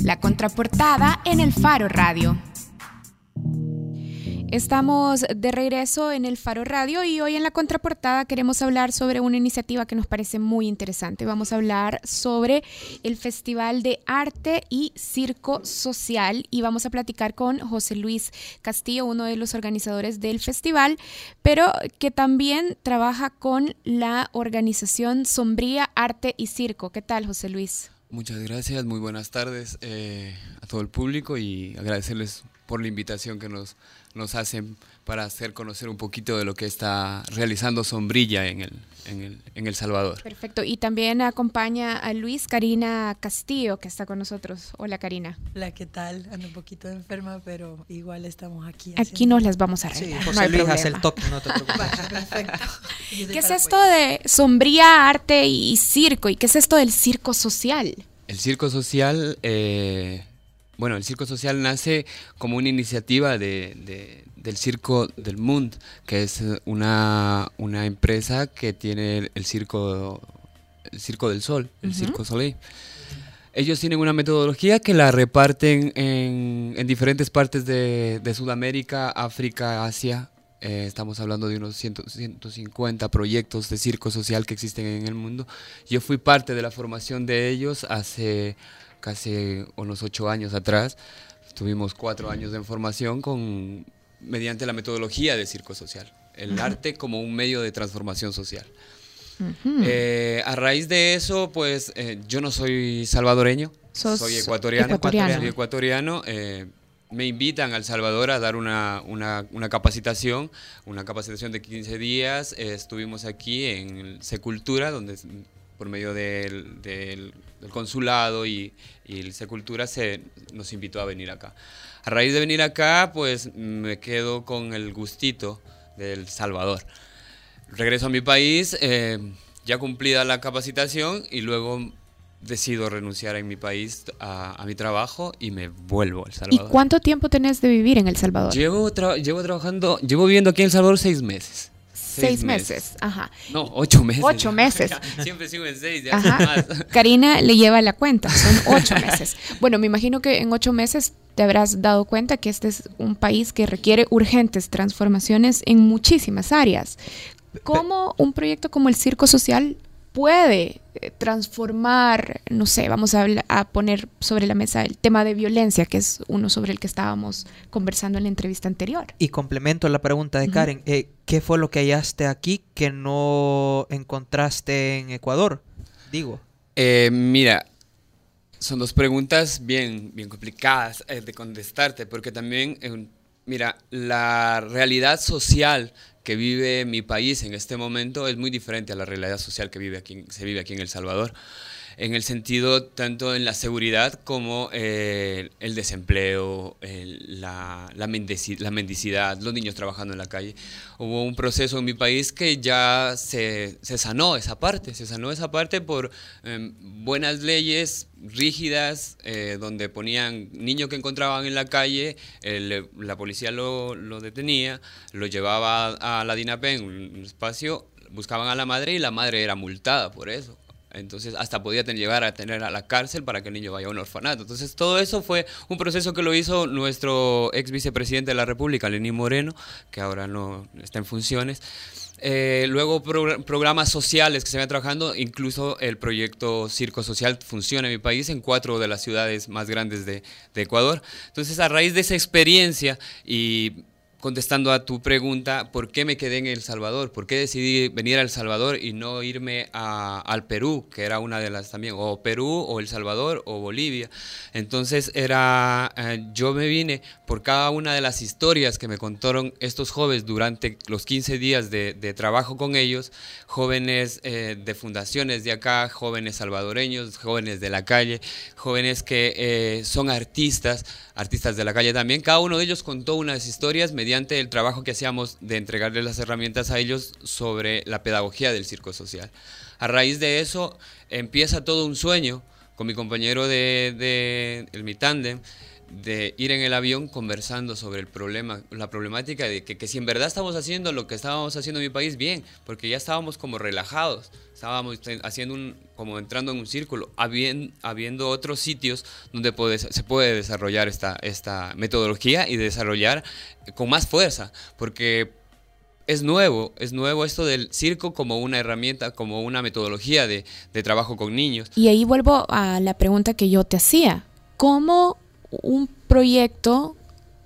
La contraportada en el Faro Radio. Estamos de regreso en el Faro Radio y hoy en la contraportada queremos hablar sobre una iniciativa que nos parece muy interesante. Vamos a hablar sobre el Festival de Arte y Circo Social y vamos a platicar con José Luis Castillo, uno de los organizadores del festival, pero que también trabaja con la organización Sombría Arte y Circo. ¿Qué tal, José Luis? Muchas gracias, muy buenas tardes eh, a todo el público y agradecerles por la invitación que nos, nos hacen para hacer conocer un poquito de lo que está realizando Sombrilla en el, en el, en el Salvador. Perfecto. Y también acompaña a Luis Karina Castillo, que está con nosotros. Hola, Karina. Hola, ¿qué tal? Ando un poquito enferma, pero igual estamos aquí. Aquí nos las vamos a Sí, arreglar. José no hay Luis problema. hace el toque, no te preocupes. Perfecto. ¿Qué es esto de sombría, arte y circo? ¿Y qué es esto del circo social? El Circo Social, eh, bueno, el Circo Social nace como una iniciativa de, de- del Circo del Mundo, que es una, una empresa que tiene el, el circo, el Circo del Sol, el. Circo Soleil. Ellos tienen una metodología que la reparten en, en diferentes partes de, de Sudamérica, África, Asia. Eh, estamos hablando de unos 100 150 proyectos de circo social que existen en el mundo. Yo fui parte de la formación de ellos hace casi unos ocho años atrás. Tuvimos cuatro años de formación con, mediante la metodología de circo social. El arte como un medio de transformación social. Eh, a raíz de eso, pues eh, yo no soy salvadoreño, soy ecuatoriano. ecuatoriano. Soy ecuatoriano. eh, me invitan al Salvador a dar una, una- una capacitación, una capacitación de 15 días. estuvimos aquí en Secultura, donde por medio del, del- del consulado y, y el Secultura se nos invitó a venir acá. A raíz de venir acá, pues me quedo con el gustito del Salvador regreso a mi país, eh, ya cumplida la capacitación y luego decido renunciar en mi país a, a mi trabajo y me vuelvo a El ¿Y Salvador. cuánto tiempo tenés de vivir en El Salvador? Llevo, tra- llevo trabajando, llevo viviendo aquí en El Salvador seis meses. Seis meses. Ajá. No, ocho meses. Ocho meses. Siempre sigo en seis, ya Ajá. más. Karina le lleva la cuenta, son ocho meses. Bueno, me imagino que en ocho meses te habrás dado cuenta que este es un país que requiere urgentes transformaciones en muchísimas áreas. ¿Cómo un proyecto como el Circo Social puede eh, transformar, no sé, vamos a, poner sobre la mesa el tema de violencia, que es uno sobre el que estábamos conversando en la entrevista anterior? Y complemento la pregunta de. Karen. eh, ¿Qué fue lo que hallaste aquí que no encontraste en Ecuador? Digo. Eh, mira, son dos preguntas bien, bien complicadas eh, de contestarte, porque también, eh, mira, la realidad social que vive mi país en este momento es muy diferente a la realidad social que vive aquí, se vive aquí en El Salvador. En el sentido tanto en la seguridad como eh, el desempleo, la, la, mendici- la mendicidad, los niños trabajando en la calle. Hubo un proceso en mi país que ya se, se sanó esa parte, se sanó esa parte por em, buenas leyes rígidas, eh, donde ponían niños que encontraban en la calle, el- la policía lo, lo detenía, lo llevaba a la DINAPEN, un espacio, buscaban a la madre y la madre era multada por eso. Entonces, hasta podía ten- llegar a tener a la cárcel para que el niño vaya a un orfanato. Entonces, todo eso fue un proceso que lo hizo nuestro ex vicepresidente de la República, Lenín Moreno, que ahora no está en funciones. Eh, luego progr- programas sociales que se van trabajando, incluso el proyecto Circo Social funciona en mi país, en cuatro de las ciudades más grandes de, de Ecuador. Entonces, a raíz de esa experiencia y contestando a tu pregunta, ¿por qué me quedé en El Salvador? ¿Por qué decidí venir a El Salvador y no irme al Perú, que era una de las también, o Perú, o El Salvador, o Bolivia? Entonces era, eh, yo me vine por cada una de las historias que me contaron estos jóvenes durante los 15 días de, de trabajo con ellos, jóvenes eh, de fundaciones de acá, jóvenes salvadoreños, jóvenes de la calle, jóvenes que eh, son artistas, artistas de la calle también. Cada uno de ellos contó unas historias mediante el trabajo que hacíamos de entregarles las herramientas a ellos sobre la pedagogía del circo social. A raíz de eso empieza todo un sueño con mi compañero de, de el, mi tándem, de ir en el avión conversando sobre el problema, la problemática de que, que si en verdad estamos haciendo lo que estábamos haciendo en mi país bien, porque ya estábamos como relajados, estábamos haciendo un, como entrando en un círculo, habien- habiendo otros sitios donde se puede desarrollar esta, esta metodología y desarrollar con más fuerza, porque es nuevo, es nuevo esto del circo como una herramienta, como una metodología de, de trabajo con niños. Y ahí vuelvo a la pregunta que yo te hacía. ¿Cómo un proyecto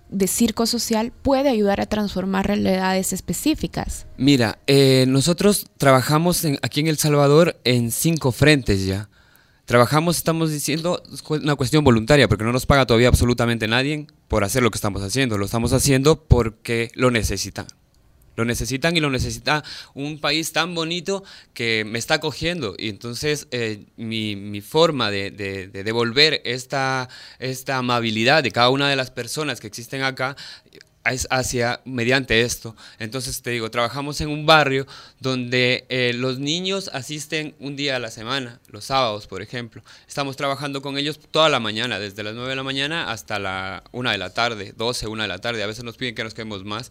de circo social puede ayudar a transformar realidades específicas? Mira, eh, nosotros trabajamos aquí en El Salvador en cinco frentes ya. Trabajamos, estamos diciendo, es una cuestión voluntaria, porque no nos paga todavía absolutamente nadie por hacer lo que estamos haciendo. Lo estamos haciendo porque lo necesitan. Lo necesitan y lo necesita un país tan bonito que me está acogiendo. Y entonces eh, mi, forma de, de- de devolver esta, esta amabilidad de cada una de las personas que existen acá es hacia mediante esto. Entonces te digo, trabajamos en un barrio donde eh, los niños asisten un día a la semana, los sábados, por ejemplo. Estamos trabajando con ellos toda la mañana, desde las 9 de la mañana hasta la 1 de la tarde, 12, 1 de la tarde. A veces nos piden que nos quedemos más.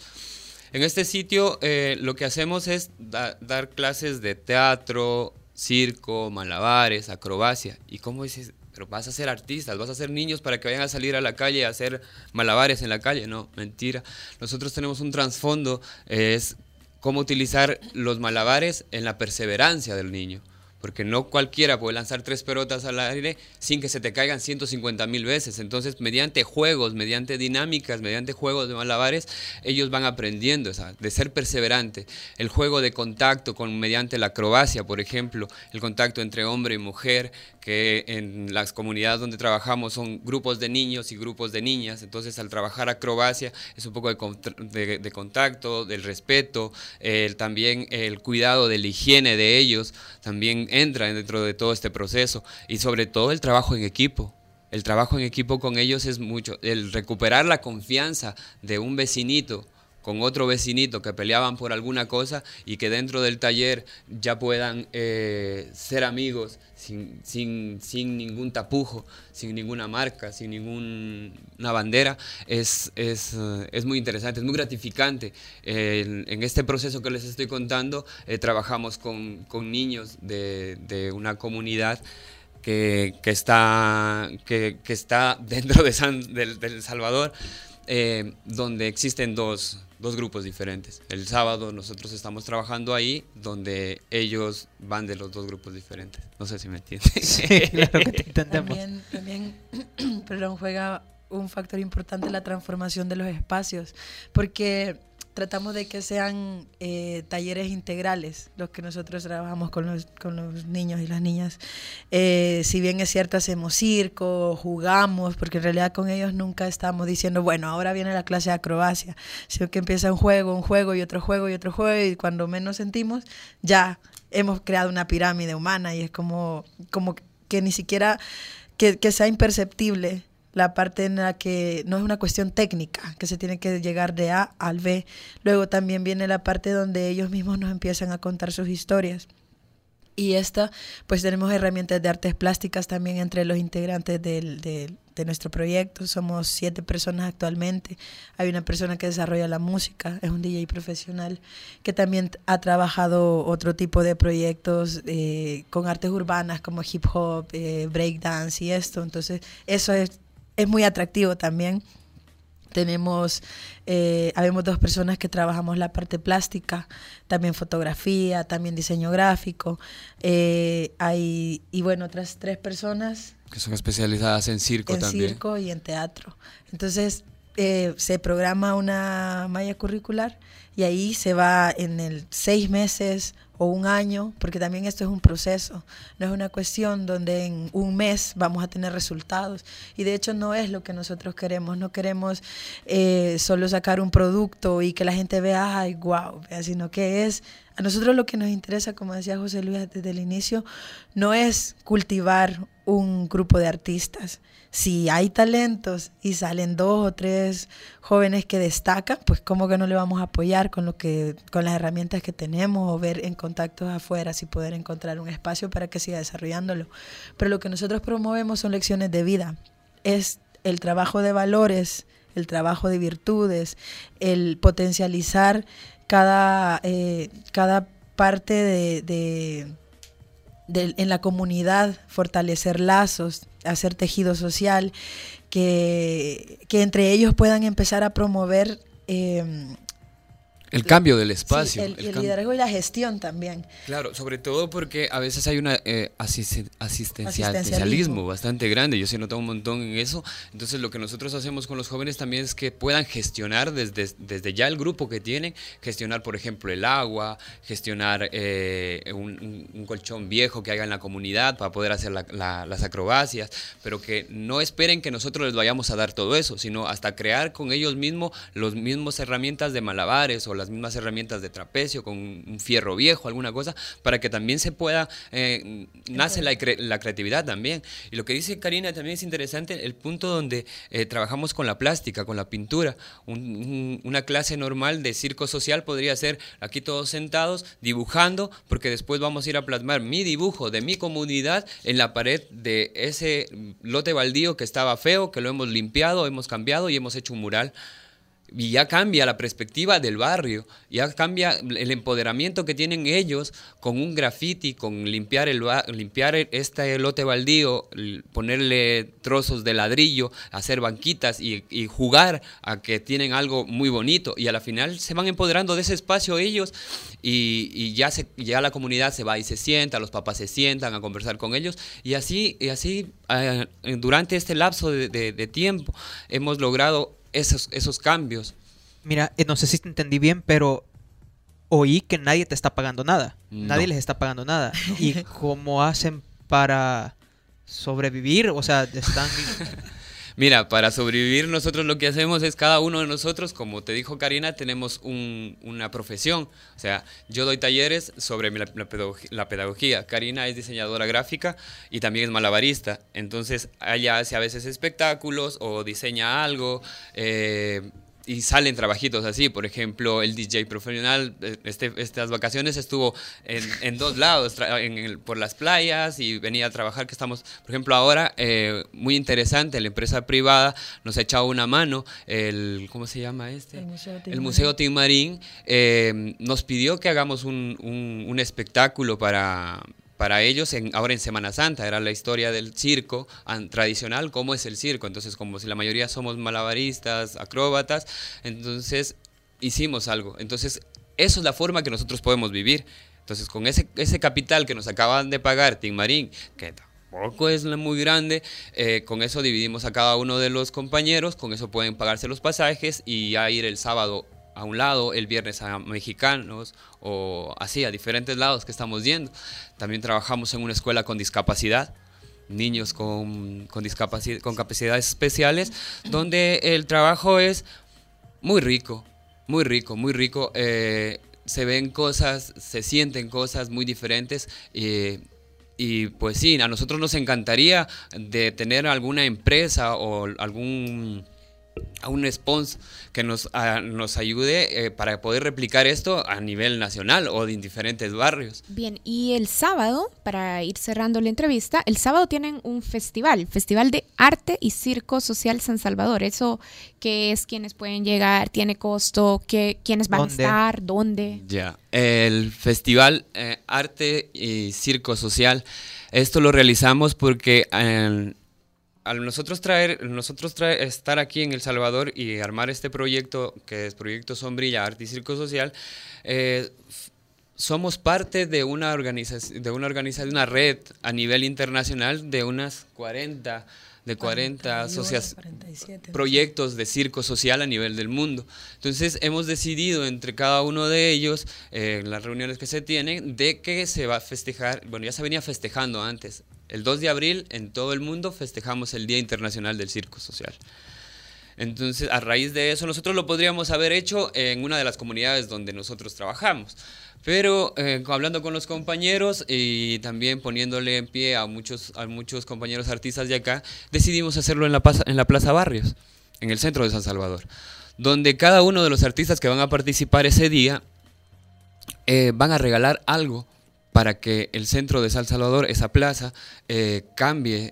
En este sitio eh, lo que hacemos es da- dar clases de teatro, circo, malabares, acrobacia. ¿Y cómo dices? Pero vas a ser artistas, vas a ser niños para que vayan a salir a la calle a hacer malabares en la calle. No, mentira. Nosotros tenemos un trasfondo, eh, es cómo utilizar los malabares en la perseverancia del niño. Porque no cualquiera puede lanzar tres pelotas al aire sin que se te caigan 150 mil veces. Entonces, mediante juegos, mediante dinámicas, mediante juegos de malabares, ellos van aprendiendo de ser perseverante. El juego de contacto con mediante la acrobacia, por ejemplo, el contacto entre hombre y mujer, que en las comunidades donde trabajamos son grupos de niños y grupos de niñas. Entonces, al trabajar acrobacia es un poco de, de- de contacto, del respeto, también el cuidado de la higiene de ellos, también entra dentro de todo este proceso. Y sobre todo el trabajo en equipo. El trabajo en equipo con ellos es mucho. El recuperar la confianza de un vecinito con otro vecinito que peleaban por alguna cosa y que dentro del taller ya puedan eh, ser amigos sin, sin, sin ningún tapujo, sin ninguna marca, sin ninguna bandera, es, es, es muy interesante, es muy gratificante. En, este proceso que les estoy contando, eh, trabajamos con, con niños de, de una comunidad que, que está, que está dentro de San, del, del Salvador, eh, donde existen dos, dos grupos diferentes. El sábado nosotros estamos trabajando ahí, donde ellos van de los dos grupos diferentes. No sé si me entienden. claro que te entendemos. También, también perdón, juega un factor importante la transformación de los espacios, porque tratamos de que sean eh, talleres integrales los que nosotros trabajamos con los, con los niños y las niñas. Eh, si bien es cierto, hacemos circo, jugamos, porque en realidad con ellos nunca estamos diciendo, bueno, ahora viene la clase de acrobacia, sino que empieza un juego, un juego y otro juego y otro juego, y cuando menos sentimos, ya hemos creado una pirámide humana y es como, como que ni siquiera que, que sea imperceptible la parte en la que no es una cuestión técnica, que se tiene que llegar de A al B. Luego también viene la parte donde ellos mismos nos empiezan a contar sus historias. Y esta, pues tenemos herramientas de artes plásticas también entre los integrantes del, de nuestro proyecto. Somos siete personas actualmente. Hay una persona que desarrolla la música, es un DJ profesional, que también ha trabajado otro tipo de proyectos eh, con artes urbanas como hip hop, eh, breakdance y esto. Entonces, eso es, es muy atractivo también. Tenemos, eh, habemos dos personas que trabajamos la parte plástica, también fotografía, también diseño gráfico. Eh, hay, y bueno, otras tres personas Que son especializadas en circo en también. circo y en teatro. Entonces, eh, se programa una malla curricular y ahí se va en el seis meses o un año, porque también esto es un proceso, no es una cuestión donde en un mes vamos a tener resultados. Y de hecho no es lo que nosotros queremos, no queremos eh, solo sacar un producto y que la gente vea, ay, wow, sino que es, a nosotros lo que nos interesa, como decía José Luis desde el inicio, no es cultivar un grupo de artistas. Si hay talentos y salen dos o tres jóvenes que destacan, pues cómo que no le vamos a apoyar con lo que, con las herramientas que tenemos o ver en contactos afuera si poder encontrar un espacio para que siga desarrollándolo. Pero lo que nosotros promovemos son lecciones de vida. Es el trabajo de valores, el trabajo de virtudes, el potencializar cada, eh, cada parte de, de- en la comunidad, fortalecer lazos, hacer tejido social, que, que entre ellos puedan empezar a promover eh, El cambio del sí, espacio. el, el el cam- liderazgo y la gestión también. Claro, sobre todo porque a veces hay una eh, asisten- asistencialismo Asistencialismo. bastante grande. Yo sí he notado un montón en eso. Entonces, lo que nosotros hacemos con los jóvenes también es que puedan gestionar desde, desde ya el grupo que tienen, gestionar, por ejemplo, el agua, gestionar eh, un, un- un colchón viejo que haya en la comunidad para poder hacer la- la- las acrobacias, pero que no esperen que nosotros les vayamos a dar todo eso, sino hasta crear con ellos mismos los mismos herramientas de malabares o las mismas herramientas de trapecio con un fierro viejo, alguna cosa, para que también se pueda, eh, nace la, cre- la creatividad también. Y lo que dice Karina también es interesante, el punto donde eh, trabajamos con la plástica, con la pintura. Un- un- una clase normal de circo social podría ser aquí todos sentados dibujando, porque después vamos a ir a plasmar mi dibujo de mi comunidad en la pared de ese lote baldío que estaba feo, que lo hemos limpiado, hemos cambiado y hemos hecho un mural. Y ya cambia la perspectiva del barrio, ya cambia el empoderamiento que tienen ellos con un graffiti, con limpiar, el, limpiar este lote baldío, ponerle trozos de ladrillo, hacer banquitas y, jugar a que tienen algo muy bonito. Y a la final se van empoderando de ese espacio ellos y, y ya, se, ya la comunidad se va y se sienta, los papás se sientan a conversar con ellos. Y así, y así eh, durante este lapso de tiempo hemos logrado esos, esos cambios. Mira, eh, no sé si te entendí bien, pero oí que nadie te está pagando nada. No. Nadie les está pagando nada. ¿Y cómo hacen para sobrevivir? O sea, están... Mira, para sobrevivir nosotros lo que hacemos es cada uno de nosotros, como te dijo Karina, tenemos un- una profesión. O sea, yo doy talleres sobre la, la pedagog- la pedagogía. Karina es diseñadora gráfica y también es malabarista. Entonces, ella hace a veces espectáculos o diseña algo. eh, y salen trabajitos así, por ejemplo, el DJ profesional, eh, este, estas vacaciones estuvo en, en dos lados, en el- por las playas y venía a trabajar, que estamos, por ejemplo, ahora, eh, muy interesante, la empresa privada nos ha echado una mano, el, ¿cómo se llama este? El Museo Tim El Museo Tim Marín eh, nos pidió que hagamos un, un- un espectáculo para, para ellos ahora en Semana Santa. Era la historia del circo tradicional, cómo es el circo. Entonces, como si la mayoría somos malabaristas, acróbatas, entonces hicimos algo. Entonces, eso es la forma que nosotros podemos vivir. Entonces, con ese, capital que nos acaban de pagar Tim Marín, que tampoco es muy grande, eh, con eso dividimos a cada uno de los compañeros, con eso pueden pagarse los pasajes y ya ir el sábado a un lado, el viernes a mexicanos o así, a diferentes lados que estamos yendo. También trabajamos en una escuela con discapacidad, niños con, con, discapaci- con capacidades especiales, donde el trabajo es muy rico, muy rico, muy rico. eh, se ven cosas, se sienten cosas muy diferentes. eh, y pues sí, a nosotros nos encantaría de tener alguna empresa o algún a un sponsor que nos, a- nos ayude eh, para poder replicar esto a nivel nacional o de diferentes barrios. Bien, y el sábado, para ir cerrando la entrevista, el sábado tienen un festival, Festival de Arte y Circo Social San Salvador. Eso que es quienes pueden llegar, tiene costo, que, quiénes van ¿Dónde? a estar, dónde. Ya, el Festival eh, Arte y Circo Social, esto lo realizamos porque eh, al nosotros traer, nosotros traer, estar aquí en El Salvador y armar este proyecto, que es Proyecto Sombrilla Arte y Circo Social, eh, somos parte de una organización, de una organización, una red a nivel internacional de unas 40, de 40 asociaciones 47. proyectos de circo social a nivel del mundo. Entonces hemos decidido entre cada uno de ellos, eh, las reuniones que se tienen, de que se va a festejar, bueno, ya se venía festejando antes. El 2 de abril en todo el mundo festejamos el Día Internacional del Circo Social. Entonces, a raíz de eso, nosotros lo podríamos haber hecho en una de las comunidades donde nosotros trabajamos. Pero eh, hablando con los compañeros y también poniéndole en pie a muchos, a muchos compañeros artistas de acá, decidimos hacerlo en la, Plaza- en la Plaza Barrios, en el centro de San Salvador, donde cada uno de los artistas que van a participar ese día eh, van a regalar algo para que el centro de San Salvador, esa plaza, eh, cambie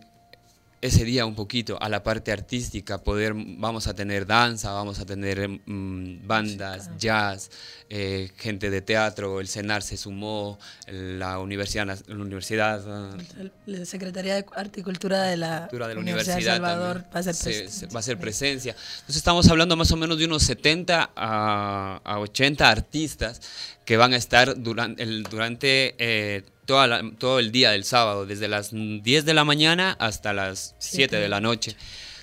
ese día un poquito a la parte artística, poder, vamos a tener danza, vamos a tener mm, bandas, jazz, eh, gente de teatro, el CENAR se sumó, la universidad, la universidad ah, La Secretaría de Arte y Cultura de la, Cultura de la Universidad, de Salvador va a ser se- pres- se- va a ser presencia. Entonces estamos hablando más o menos de unos 70 a, a 80 artistas que van a estar durante el, durante eh, toda la- todo el día del sábado, desde las 10 de la mañana hasta las 7 de la noche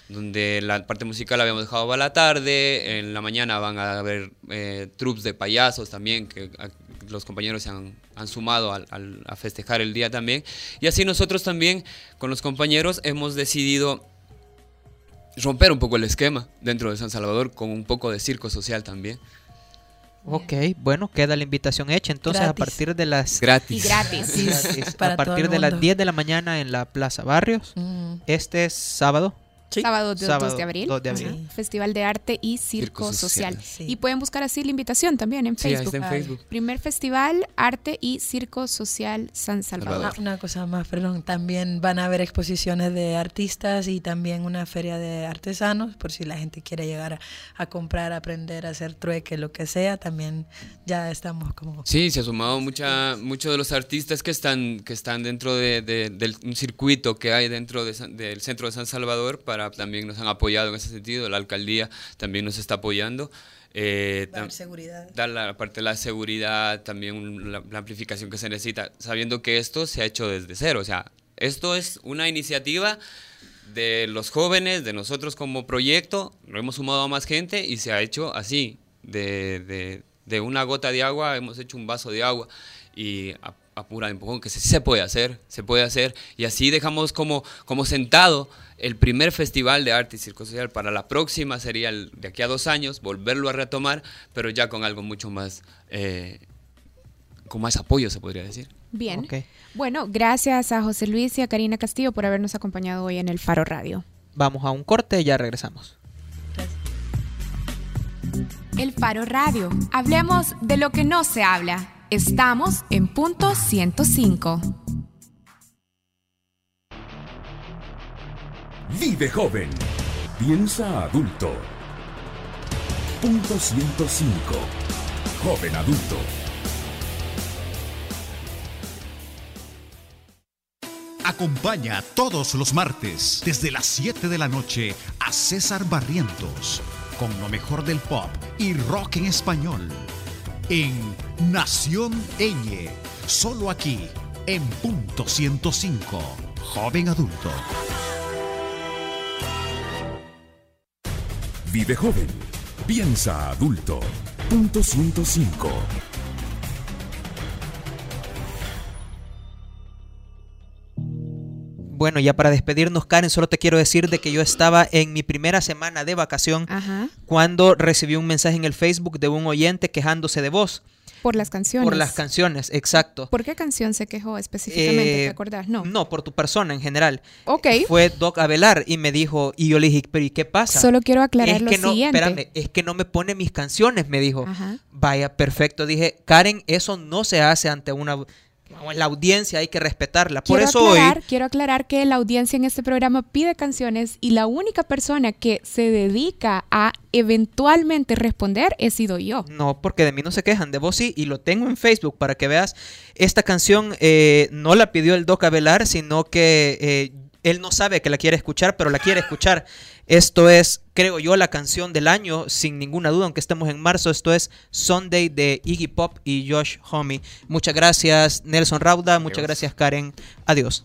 donde la parte musical la habíamos dejado para la tarde, en la mañana van a haber eh, troops de payasos también, que a- los compañeros se han, han sumado al- al- a festejar el día también. Y así nosotros también, con los compañeros, hemos decidido romper un poco el esquema dentro de San Salvador con un poco de circo social también. Ok, bueno, queda la invitación hecha. Entonces, a partir de las Gratis. Y gratis. gratis, Para a todo partir de las mundo. 10 de la mañana en la Plaza Barrios. Mm. Este es sábado. Sí. Sábado, do- Sábado, 2 de abril. 2 de abril. Ajá. Festival de Arte y Circo, Circo Social. Social. Sí. Y pueden buscar así la invitación también en Sí, Facebook. está en. Facebook. Primer Festival Arte y Circo Social San Salvador. Salvador. Ah, una cosa más, perdón. También van a haber exposiciones de artistas y también una feria de artesanos, por si la gente quiere llegar a, a comprar, aprender, a hacer trueque, lo que sea. También ya estamos como... Sí, se ha sumado mucha, muchos de los artistas que están, que están dentro de, de- del un circuito que hay dentro de del centro de San Salvador, para también nos han apoyado en ese sentido, la alcaldía también nos está apoyando. Eh, tam- seguridad. dar la parte de la seguridad, también la amplificación que se necesita, sabiendo que esto se ha hecho desde cero. O sea, esto es una iniciativa de los jóvenes, de nosotros como proyecto, lo hemos sumado a más gente y se ha hecho así, de, de- de una gota de agua hemos hecho un vaso de agua y a, a pura empujón, que se, se puede hacer, se puede hacer y así dejamos como, como sentado el primer festival de arte y circo social para la próxima sería el, de aquí a dos años, volverlo a retomar, pero ya con algo mucho más, eh, con más apoyo se podría decir. Bien. Bueno, gracias a José Luis y a Karina Castillo por habernos acompañado hoy en el Faro Radio. Vamos a un corte y ya regresamos. El Faro Radio. Hablemos de lo que no se habla. Estamos en punto 105. Vive joven. Piensa adulto. Punto 105. Joven adulto. Acompaña todos los martes desde las 7 de la noche a César Barrientos con lo mejor del pop y rock en español en Nación Eñe, solo aquí en punto 105, joven adulto. Vive joven. Piensa adulto. Punto 105. Bueno, ya para despedirnos, Karen, solo te quiero decir de que yo estaba en mi primera semana de vacación Ajá. cuando recibí un mensaje en el Facebook de un oyente quejándose de vos. Por las canciones. por las canciones, exacto. ¿Por qué canción se quejó específicamente? Eh, ¿Te acordás? No. No, por tu persona en general. Ok. Fue Doc Avelar y me dijo, y yo le dije, pero ¿y qué pasa? Solo quiero aclarar es lo que no, siguiente. espérame, es que no me pone mis canciones, me dijo. Ajá. Vaya, perfecto. Dije, Karen, eso no se hace ante una... La audiencia hay que respetarla. Por quiero eso aclarar, hoy... quiero aclarar que la audiencia en este programa pide canciones y la única persona que se dedica a eventualmente responder he sido yo. No, porque de mí no se quejan, de vos sí, y lo tengo en Facebook para que veas. Esta canción eh, no la pidió el Doc Avelar, sino que eh, él no sabe que la quiere escuchar, pero la quiere escuchar. Esto es, creo yo, la canción del año, sin ninguna duda, aunque estemos en marzo. Esto es Sunday de Iggy Pop y Josh Homme. Muchas gracias, Nelson Rauda. Muchas Adiós. gracias, Karen. Adiós.